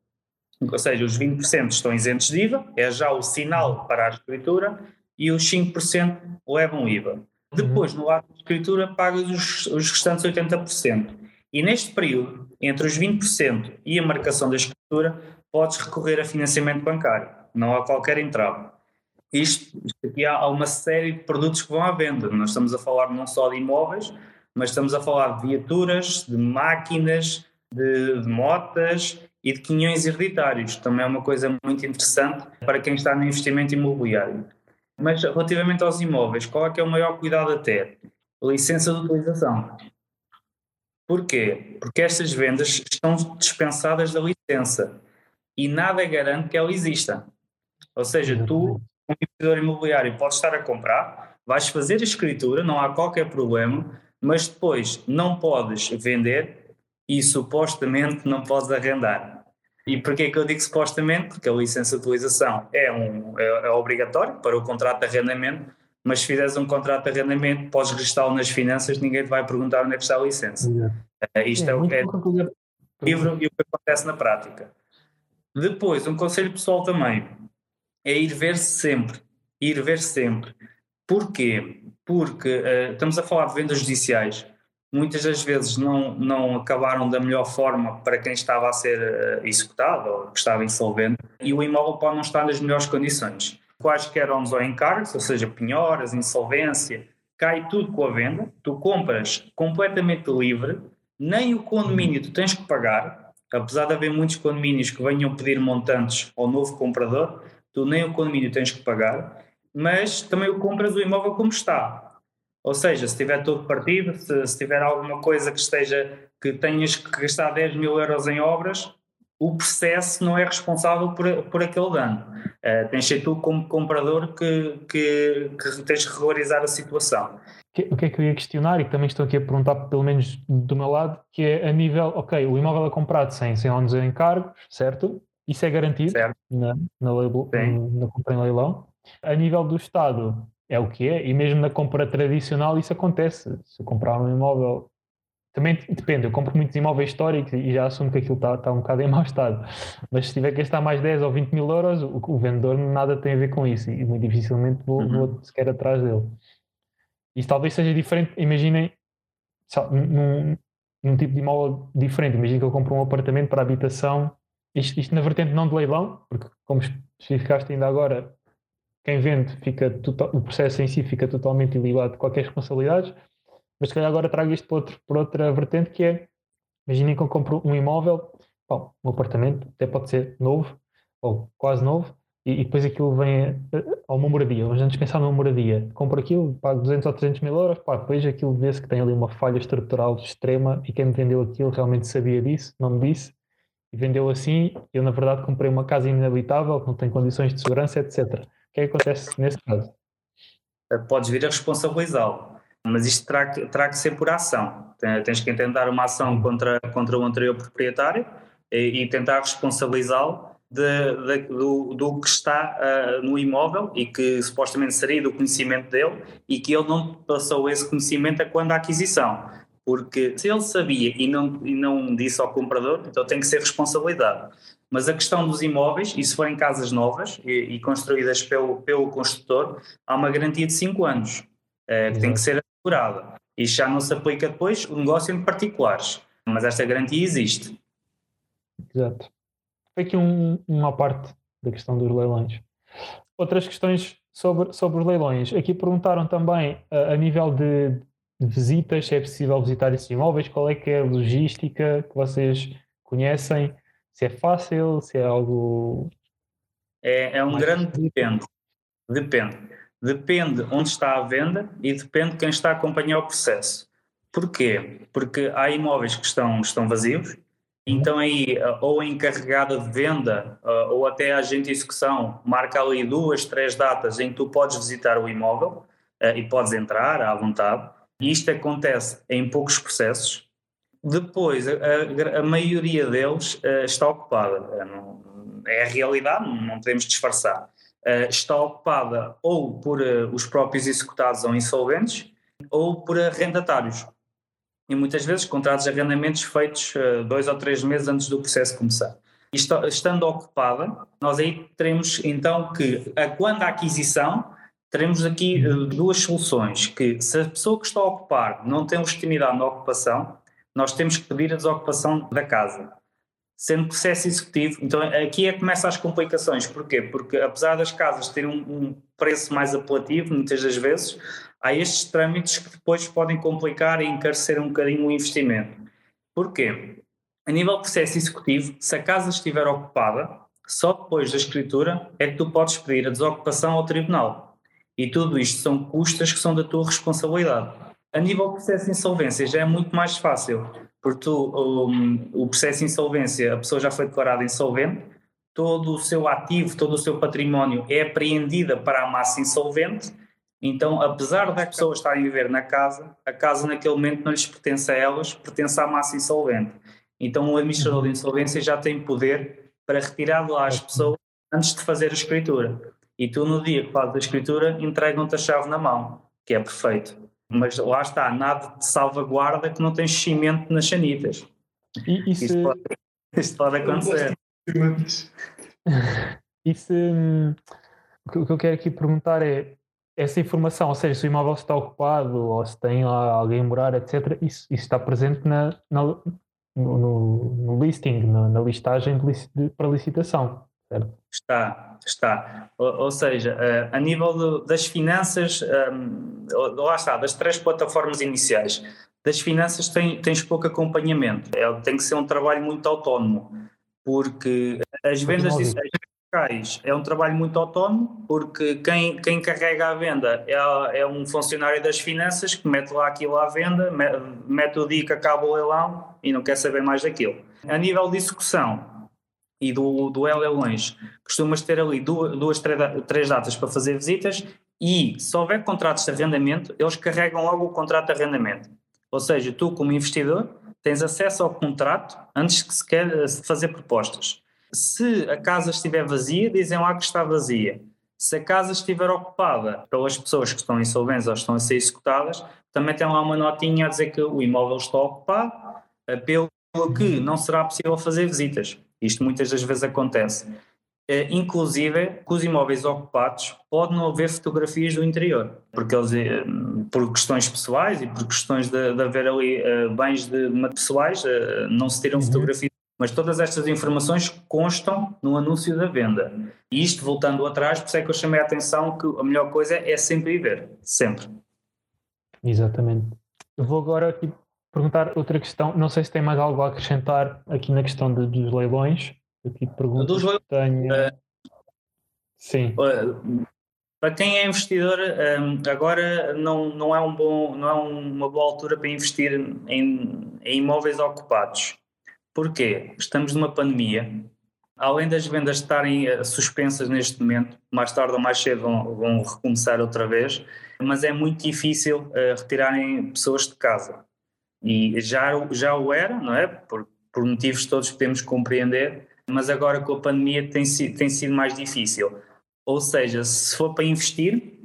Ou seja, os 20% estão isentos de IVA, é já o sinal para a escritura, e os 5% levam IVA. Depois, no ato de escritura, pagas os, os restantes 80%. E neste período, entre os 20% e a marcação da escritura, podes recorrer a financiamento bancário. Não há qualquer entrave isto, isto aqui há, uma série de produtos que vão à venda. Nós estamos a falar não só de imóveis, mas estamos a falar de viaturas, de máquinas, de, de motas e de quinhões hereditários. Também é uma coisa muito interessante para quem está no investimento imobiliário. Mas relativamente aos imóveis, qual é que é o maior cuidado a ter? licença de utilização. Porquê? Porque estas vendas estão dispensadas da licença e nada garante que ela exista. Ou seja, tu um investidor imobiliário pode estar a comprar, vais fazer a escritura, não há qualquer problema, mas depois não podes vender e supostamente não podes arrendar. E porquê que eu digo supostamente? Porque a licença de utilização é, um, é, é obrigatório para o contrato de arrendamento, mas se fizeres um contrato de arrendamento, podes registá-lo nas finanças, ninguém te vai perguntar onde é que está a licença. Uh, isto é, é, é o livro e o que acontece na prática. Depois, um conselho pessoal também é ir ver -se sempre. Ir ver -se sempre. Porquê? Porque uh, estamos a falar de vendas judiciais muitas das vezes não, não acabaram da melhor forma para quem estava a ser uh, executado ou que estava insolvente e o imóvel pode não estar nas melhores condições. Quaisquer ONs ou encargos, ou seja, penhoras, insolvência, cai tudo com a venda, tu compras completamente livre, nem o condomínio tu tens que pagar, apesar de haver muitos condomínios que venham pedir montantes ao novo comprador, tu nem o condomínio tens que pagar, mas também o compras o imóvel como está. Ou seja, se tiver todo partido, se, se tiver alguma coisa que esteja que tenhas que gastar 10 mil euros em obras, o processo não é responsável por, por aquele dano. Uh, tens de ser tu, como comprador, que, que, que tens de regularizar a situação. O que é que eu ia questionar e que também estou aqui a perguntar, pelo menos do meu lado, que é a nível, ok, o imóvel é comprado sem, sem anos de encargos, certo? Isso é garantido certo. na, na, label, na compra em leilão. A nível do Estado, é o que é, e mesmo na compra tradicional isso acontece. Se eu comprar um imóvel, também depende, eu compro muitos imóveis históricos e já assumo que aquilo está, está um bocado em mau estado. Mas se tiver que gastar mais 10 ou 20 mil euros, o, o vendedor nada tem a ver com isso e muito dificilmente vou, uhum. vou sequer atrás dele. Isso talvez seja diferente, imaginem, num, num tipo de imóvel diferente. Imaginem que eu compro um apartamento para habitação, isto, isto na vertente não de leilão, porque como especificaste ainda agora, quem vende fica total, o processo em si fica totalmente ilibado de qualquer responsabilidade, mas se calhar agora trago isto para, outro, para outra vertente que é, imaginem que eu compro um imóvel, bom, um apartamento, até pode ser novo, ou quase novo, e, e depois aquilo vem a, uma moradia, vamos antes pensar numa moradia, compro aquilo, pago 200 ou 300 mil euros, pá, depois aquilo vê-se que tem ali uma falha estrutural extrema e quem me vendeu aquilo realmente sabia disso, não me disse, e vendeu assim, eu na verdade comprei uma casa inabitável, que não tem condições de segurança, etc. O que é que acontece nesse caso? Eh, podes vir a responsabilizá-lo, mas isto terá que, terá que ser por ação. Tens que tentar uma ação contra, contra o anterior proprietário e, e tentar responsabilizá-lo de, de, do, do, que está uh, no imóvel e que supostamente seria do conhecimento dele e que ele não passou esse conhecimento a quando a aquisição. Porque se ele sabia e não, e não disse ao comprador, então tem que ser responsabilidade. Mas a questão dos imóveis, e se forem casas novas e, e construídas pelo, pelo construtor, há uma garantia de 5 anos eh, que tem que ser assegurada. Isto já não se aplica depois o negócio em particulares, mas esta garantia existe. Exato. Aqui um, uma parte da questão dos leilões. Outras questões sobre, sobre os leilões. Aqui perguntaram também a, a nível de visitas, se é possível visitar esses imóveis, qual é que é a logística que vocês conhecem se é fácil, se é algo. É, é um grande depende. Depende. Depende onde está a venda e depende de quem está a acompanhar o processo. Porquê? Porque há imóveis que estão, estão vazios, então aí ou a encarregada de venda ou até a agente de execução marca ali duas, três datas em que tu podes visitar o imóvel e podes entrar à vontade. E isto acontece em poucos processos, depois, a, a maioria deles uh, está ocupada. É, é a realidade, não podemos disfarçar. Uh, está ocupada ou por uh, os próprios executados ou insolventes ou por arrendatários. E muitas vezes contratos de arrendamentos feitos dois ou três meses antes do processo começar. Estando ocupada, nós aí teremos então que, a, quando a aquisição, teremos aqui duas soluções, que se a pessoa que está a ocupar não tem legitimidade na ocupação, nós temos que pedir a desocupação da casa. Sendo processo executivo, então aqui é que começam as complicações. Porquê? Porque apesar das casas terem um, um preço mais apelativo, muitas das vezes, há estes trâmites que depois podem complicar e encarecer um bocadinho o investimento. Porquê? A nível de processo executivo, se a casa estiver ocupada, só depois da escritura é que tu podes pedir a desocupação ao tribunal. E tudo isto são custas que são da tua responsabilidade. A nível de processo de insolvência já é muito mais fácil, porque tu, um, o processo de insolvência, a pessoa já foi declarada insolvente, todo o seu ativo, todo o seu património é apreendida para a massa insolvente, então, apesar da pessoa estar a viver na casa, a casa naquele momento não lhes pertence a elas, pertence à massa insolvente. Então, o administrador de insolvência já tem poder para retirar lá as pessoas antes de fazer a escritura. E tu, no dia que fazes a escritura, entregam-te a chave na mão, que é perfeito. Mas lá está, nada de salvaguarda que não tens cimento nas chanitas. E, isso, Isto, pode, isto pode acontecer. E se, hum, o que eu quero aqui perguntar é essa informação, ou seja, se o imóvel está ocupado ou se tem lá alguém a morar, etc., isso, isso está presente na, na no, no, no, listing, na, na listagem de, de, para licitação, certo? Está, está. Ou, ou seja, eh, a nível das finanças, um, lá está, das três plataformas iniciais, das finanças tem, tens pouco acompanhamento. É, tem que ser um trabalho muito autónomo, porque as vendas, locais é um trabalho muito autónomo, porque quem, quem carrega a venda é, é um funcionário das finanças que mete lá aquilo à venda, mete o dia que acaba o leilão e não quer saber mais daquilo. A nível de execução e do, do leilões, costumas ter ali duas, duas três datas para fazer visitas e se houver contratos de arrendamento, eles carregam logo o contrato de arrendamento. Ou seja, tu como investidor tens acesso ao contrato antes que sequer fazer propostas. Se a casa estiver vazia, dizem lá que está vazia. Se a casa estiver ocupada pelas pessoas que estão insolventes ou estão a ser executadas, também tem lá uma notinha a dizer que o imóvel está ocupado, eh, pelo que não será possível fazer visitas. Isto muitas das vezes acontece. Eh, inclusive, com os imóveis ocupados, pode não haver fotografias do interior, porque eles, eh, por questões pessoais e por questões de, de haver ali bens de, de pessoais, não se tiram uhum. fotografias mas todas estas informações constam no anúncio da venda. E isto, voltando atrás, por isso é que eu chamei a atenção que a melhor coisa é sempre ir ver, sempre. Exatamente. Eu vou agora aqui perguntar outra questão, não sei se tem mais algo a acrescentar aqui na questão de, dos leilões. Aqui pergunto dos leilões, tenho... uh, Sim. Uh, para quem é investidor, um, agora não, não, é um bom, não é uma boa altura para investir em, em imóveis ocupados. Porquê? Estamos numa pandemia. Além das vendas estarem eh, suspensas neste momento, mais tarde ou mais cedo vão, vão recomeçar outra vez, mas é muito difícil uh, retirarem pessoas de casa. E já, já o era, não é? Por, por motivos todos podemos compreender, mas agora com a pandemia tem, tem sido mais difícil. Ou seja, se for para investir,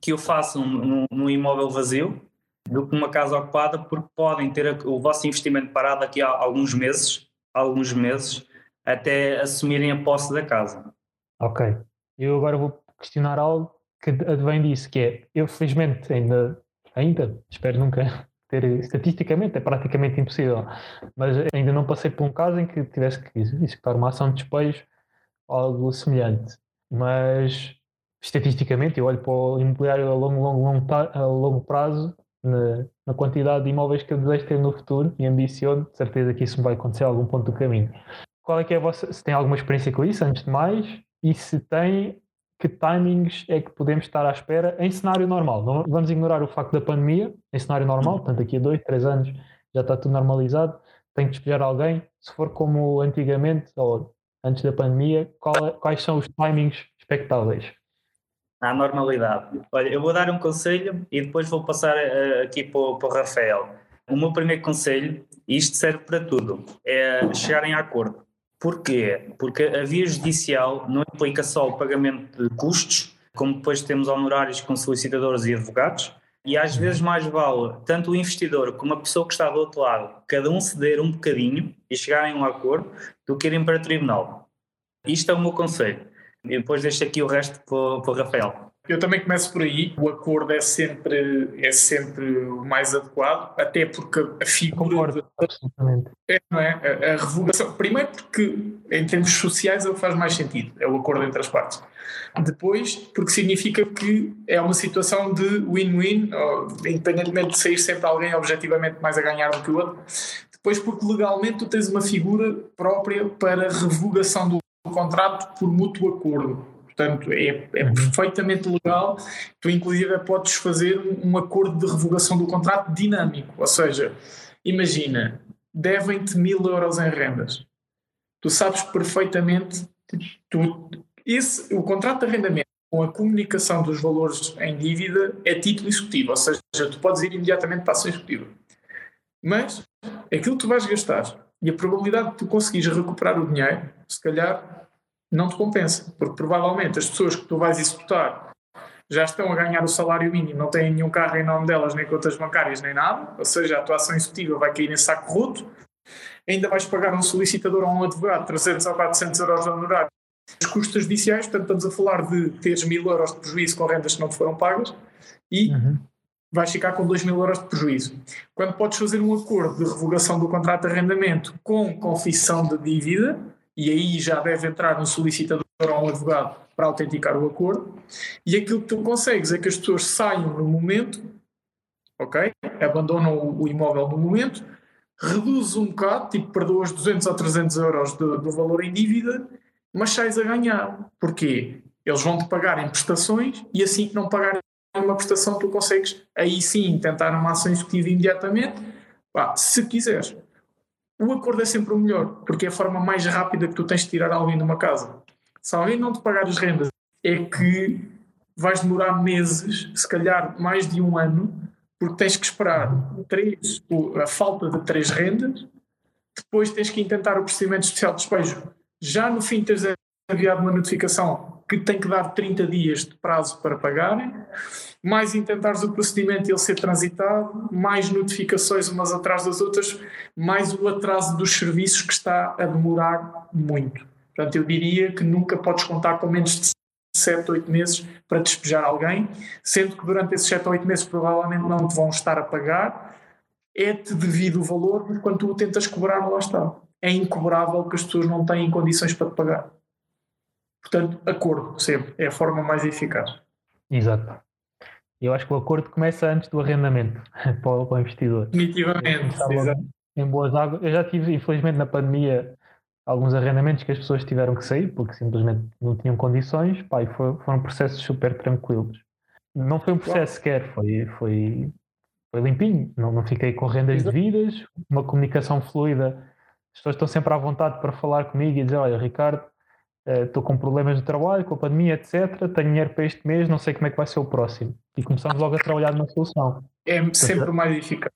que o façam num, num imóvel vazio, do que uma casa ocupada, porque podem ter o vosso investimento parado daqui a alguns meses, alguns meses, até assumirem a posse da casa. Ok. Eu agora vou questionar algo que advém disso, que é, eu felizmente ainda, ainda, espero nunca ter, estatisticamente é praticamente impossível, mas ainda não passei por um caso em que tivesse que executar uma ação de despejo algo semelhante. Mas estatisticamente, eu olho para o imobiliário a longo, longo, longo, a longo prazo na, na, quantidade de imóveis que eu desejo ter no futuro e ambiciono, de certeza que isso vai acontecer a algum ponto do caminho. Qual é que é a vossa, se tem alguma experiência com isso, antes de mais, e se tem, que timings é que podemos estar à espera em cenário normal? Não vamos ignorar o facto da pandemia, em cenário normal, portanto daqui a dois, três anos já está tudo normalizado, tem que despejar alguém, se for como antigamente ou antes da pandemia, qual, é, quais são os timings expectáveis? à normalidade. Olha, eu vou dar um conselho e depois vou passar uh, aqui para o, para o Rafael. O meu primeiro conselho, e isto serve para tudo, é chegarem a acordo. Porquê? Porque a via judicial não implica só o pagamento de custos, como depois temos honorários com solicitadores e advogados, e às vezes mais vale tanto o investidor como a pessoa que está do outro lado, cada um ceder um bocadinho e chegarem a um acordo, do que irem para o tribunal. Isto é o meu conselho. E depois deixo aqui o resto para, para o Rafael. Eu também começo por aí. O acordo é sempre, é sempre o mais adequado, até porque a figura. Concordo, absolutamente. É, não é? A, a, revogação. Primeiro, porque em termos sociais é o que faz mais sentido é o acordo entre as partes. Depois, porque significa que é uma situação de win-win, independentemente de sair sempre alguém objetivamente mais a ganhar do que o outro. Depois, porque legalmente tu tens uma figura própria para revogação do contrato por mútuo acordo. Portanto, é, é uhum. perfeitamente legal. Tu, inclusive, podes fazer um acordo de revogação do contrato dinâmico. Ou seja, imagina, devem-te mil euros em rendas. Tu sabes perfeitamente. Tu, esse, o contrato de arrendamento com a comunicação dos valores em dívida é título executivo. Ou seja, tu podes ir imediatamente para a ação executiva. Mas aquilo que tu vais gastar E a probabilidade de tu conseguires recuperar o dinheiro, se calhar, não te compensa, porque provavelmente as pessoas que tu vais executar já estão a ganhar o salário mínimo, não têm nenhum carro em nome delas, nem contas bancárias, nem nada, ou seja, a tua ação executiva vai cair em saco roto, ainda vais pagar um solicitador ou um advogado 300 ou 400 euros de honorário. Os custos judiciais, portanto, estamos a falar de teres mil euros de prejuízo com rendas que não te foram pagas e uhum. vais ficar com 2 mil euros de prejuízo. Quando podes fazer um acordo de revogação do contrato de arrendamento com confissão de dívida, e aí já deve entrar um solicitador ou um advogado para autenticar o acordo, e aquilo que tu consegues é que as pessoas saiam no momento, ok? Abandonam o, o imóvel no momento, reduzes um bocado, tipo, perdoas 200 ou 300 euros do, do valor em dívida, mas sais a ganhar. Porquê? Eles vão-te pagar em prestações e assim que não pagarem uma prestação, tu consegues aí sim tentar uma ação executiva imediatamente, se quiseres. O acordo é sempre o melhor, porque é a forma mais rápida que tu tens de tirar alguém de uma casa. Se alguém não te pagar as rendas, é que vais demorar meses, se calhar mais de um ano, porque tens que esperar três, a falta de três rendas, depois tens que intentar o procedimento especial de despejo. Já no fim tens enviado uma notificação que tem que dar 30 dias de prazo para pagarem, mais intentares o procedimento e ele ser transitado, mais notificações umas atrás das outras, mais o atraso dos serviços que está a demorar muito. Portanto, eu diria que nunca podes contar com menos de 7, 8 meses para despejar alguém, sendo que durante esses 7 ou 8 meses provavelmente não te vão estar a pagar, é-te devido o valor, mas quando tu o tentas cobrar, lá está. É incobrável que as pessoas não têm condições para te pagar. Portanto, acordo, sempre. É a forma mais eficaz. Exato. Eu acho que o acordo começa antes do arrendamento para o, investidor. Definitivamente. Em boas águas. Eu já tive, infelizmente, na pandemia, alguns arrendamentos que as pessoas tiveram que sair porque simplesmente não tinham condições, pá, e foi, foram processos super tranquilos. Não foi um processo sequer, foi, foi, foi limpinho, não, não fiquei com rendas devidas, uma comunicação fluida, as pessoas estão sempre à vontade para falar comigo e dizer, olha Ricardo, estou com problemas de trabalho, com a pandemia, etc. Tenho dinheiro para este mês, não sei como é que vai ser o próximo. E começamos logo a trabalhar numa solução. É sempre mais eficaz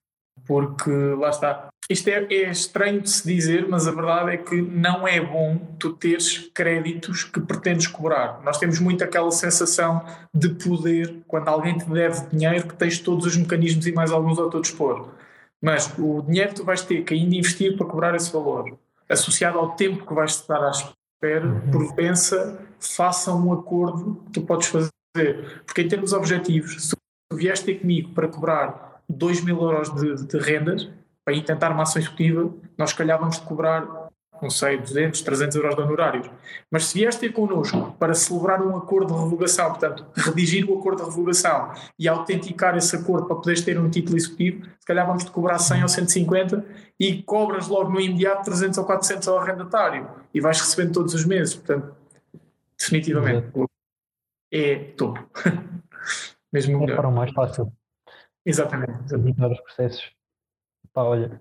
porque lá está. Isto é, é, estranho de se dizer, mas a verdade é que não é bom tu teres créditos que pretendes cobrar. Nós temos muito aquela sensação de poder, quando alguém te deve dinheiro, que tens todos os mecanismos e mais alguns ao teu dispor. Mas o dinheiro que tu vais ter que ainda investir para cobrar esse valor, associado ao tempo que vais estar à espera, uhum. porvença, faça um acordo que tu podes fazer. Porque em termos objetivos, se tu vieste ter comigo para cobrar 2 mil euros de, de, rendas para ir tentar uma ação executiva, nós calhávamos de cobrar, não sei, 200, 300 euros de honorários. Mas se vieste ter connosco para celebrar um acordo de revogação, portanto, redigir o acordo de revogação e autenticar esse acordo para poderes ter um título executivo, se calhar vamos de cobrar 100 ou 150 e cobras logo no imediato 300 ou 400 ao arrendatário e vais recebendo todos os meses. Portanto, definitivamente, é topo. Mesmo é para o mais fácil. Exatamente. Evitar os processos. Pá, olha,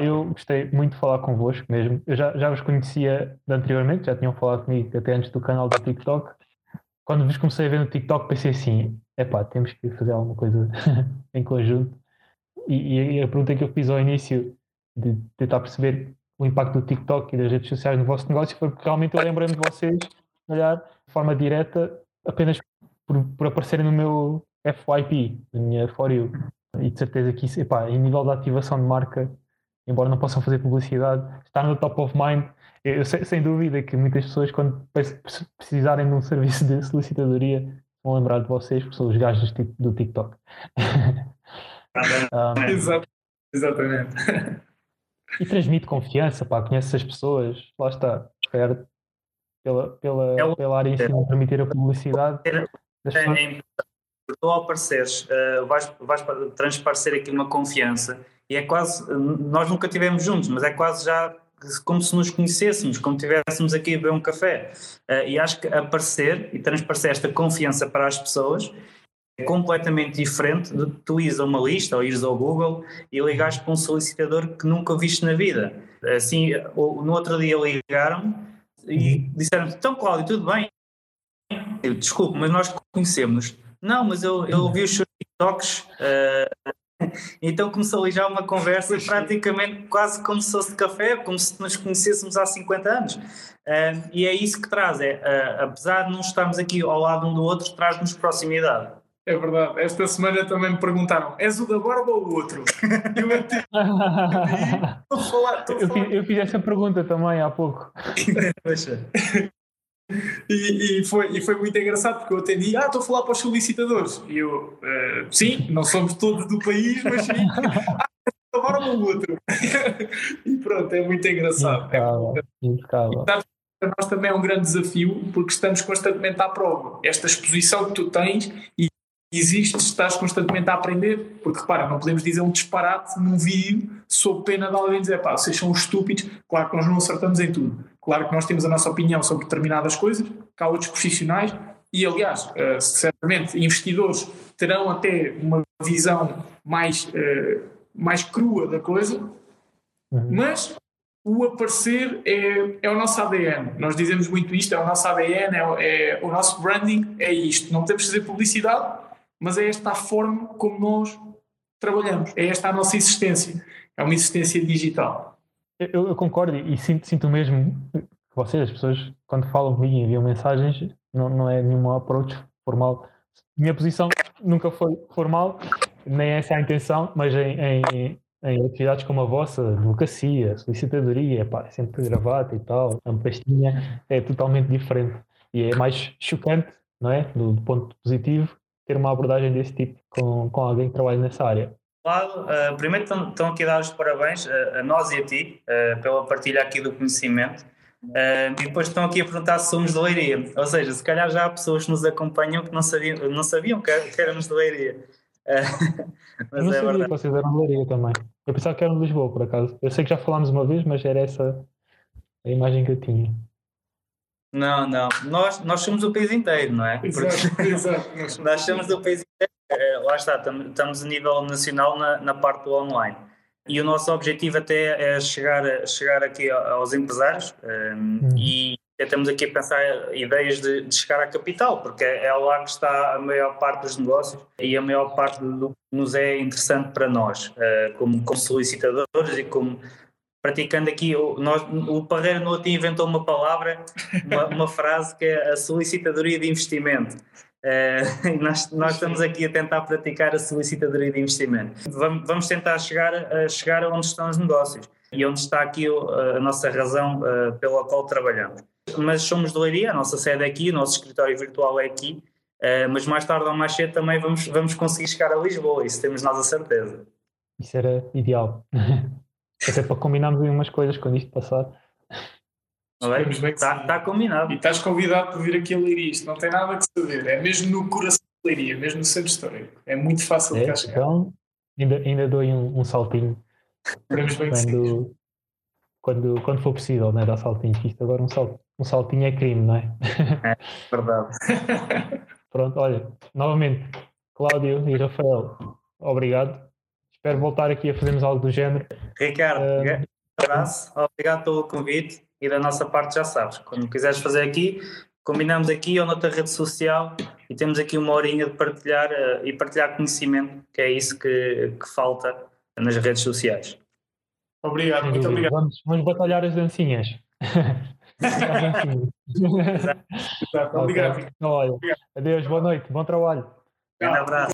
eu gostei muito de falar convosco mesmo. Eu já, já vos conhecia anteriormente, já tinham falado comigo até antes do canal do TikTok. Quando vos comecei a ver no TikTok, pensei assim: é pá, temos que fazer alguma coisa em conjunto. E, e, a pergunta que eu fiz ao início de tentar perceber o impacto do TikTok e das redes sociais no vosso negócio foi porque realmente eu lembrei-me de vocês, olhar de forma direta, apenas por, por aparecerem no meu FYP, a minha For You. E de certeza que isso, epá, em nível de ativação de marca, embora não possam fazer publicidade, está no top of mind. Eu, sei, sem dúvida que muitas pessoas, quando precisarem de um serviço de solicitadoria, vão lembrar de vocês, porque são os gajos do TikTok. um, Exato. Exatamente. E transmite confiança, pá, conhece as pessoas, lá está, perto, pela, pela, é pela área em si, não permitir a publicidade. É, é, tu ao apareceres uh, vais, vais transparecer aqui uma confiança e é quase, nós nunca estivemos juntos, mas é quase já como se nos conhecêssemos, como estivéssemos aqui a beber um café. Uh, e acho que aparecer e transparecer esta confiança para as pessoas é completamente diferente de tu ires a uma lista ou ires ao Google e ligares para um solicitador que nunca viste na vida. Assim, no outro dia ligaram e disseram então Cláudio, tudo bem? Eu, desculpe, mas nós conhecemos não, mas eu, eu ouvi os seus TikToks uh, então começou ali já uma conversa praticamente quase como se fosse de café, como se nos conhecêssemos há 50 anos. Uh, e é isso que traz, é, uh, apesar de não estarmos aqui ao lado um do outro, traz-nos proximidade. É verdade. Esta semana também me perguntaram: és o da borba ou o outro? Eu, entendi. falar, eu, fiz, eu fiz essa pergunta também há pouco. E, e, foi, e foi muito engraçado porque eu atendi, ah, estou a falar para os solicitadores. E eu, uh, sim, não somos todos do país, mas sim, ah, agora o outro. e pronto, é muito engraçado. Impecável, Para nós também é um grande desafio porque estamos constantemente à prova. Esta exposição que tu tens e existe, estás constantemente a aprender, porque repara, não podemos dizer um disparate num vídeo sob pena de alguém dizer pá, vocês são estúpidos, claro que nós não acertamos em tudo, claro que nós temos a nossa opinião sobre determinadas coisas, que há outros profissionais, e aliás, uh, certamente investidores terão até uma visão mais, uh, mais crua da coisa, uhum. mas o aparecer é, é o nosso ADN. Nós dizemos muito isto, é o nosso ADN, é, é o nosso branding, é isto. Não podemos fazer publicidade, mas é esta a forma como nós trabalhamos, é esta a nossa existência, é uma existência digital. Eu, eu concordo e sinto, sinto mesmo que vocês, as pessoas, quando falam comigo e enviam mensagens, não, não é nenhuma approach formal. Minha posição nunca foi formal, nem essa é a intenção, mas em, em, em atividades como a vossa, advocacia, solicitadoria, pá, é sempre gravata e tal, a pastinha é totalmente diferente e é mais chocante, não é? Do, do ponto positivo, ter uma abordagem desse tipo com, com alguém que trabalha nessa área? Claro, uh, primeiro estão, aqui a dar os parabéns uh, a nós e a ti uh, pela partilha aqui do conhecimento e depois estão aqui a perguntar se somos de Leiria, ou seja, se calhar já há pessoas que nos acompanham que não sabiam, não sabiam que, que éramos de Leiria. mas eu não é sabia verdade. que vocês eram de Leiria também. Eu pensava que eram de Lisboa, por acaso. Eu sei que já falámos uma vez, mas era essa a imagem que eu tinha. Não, não. Nós, nós somos o país inteiro, não é? Exato, exato. nós somos o país inteiro. É, lá está, estamos a nível nacional na, na parte do online. E o nosso objetivo até é chegar, chegar aqui aos empresários um, uhum. e estamos aqui a pensar ideias de, de, chegar à capital, porque é lá que está a maior parte dos negócios e a maior parte do que nos é interessante para nós, uh, como, como solicitadores e como praticando aqui, o, nós, o Parreira no inventou uma palavra, uma, uma, frase que é a solicitadoria de investimento. Uh, nós, nós estamos aqui a tentar praticar a solicitadoria de investimento. Vamos, vamos tentar chegar a, chegar a onde estão os negócios e onde está aqui a nossa razão uh, pela qual trabalhamos. Mas somos de Leiria, a nossa sede é aqui, o nosso escritório virtual é aqui, uh, mas mais tarde ou mais cedo também vamos, vamos conseguir chegar a Lisboa, isso temos nós a certeza. Isso era ideal. Até para combinarmos umas coisas quando isto passar. Está tá combinado. E estás convidado para vir aqui a Leiria. Isto não tem nada que saber. É mesmo no coração de Leiria, mesmo no centro histórico. É muito fácil é, de cá chegar. Então, ainda, ainda dou um, um saltinho. Esperemos bem quando, quando, quando for possível, né, dar saltinho. Isto agora um, sal, um saltinho é crime, não é? É, verdade. Pronto, olha, novamente, Cláudio e Rafael, obrigado Espero voltar aqui a fazermos algo do género. Ricardo, uh, um abraço, obrigado pelo convite e da nossa parte já sabes, quando quiseres fazer aqui, combinamos aqui ou noutra rede social e temos aqui uma horinha de partilhar uh, e partilhar conhecimento, que é isso que, que falta nas redes sociais. Obrigado, muito obrigado. Vamos, vamos batalhar as dancinhas. Exato. Obrigado. Okay. Então, olha, adeus, boa noite, bom trabalho. Um abraço.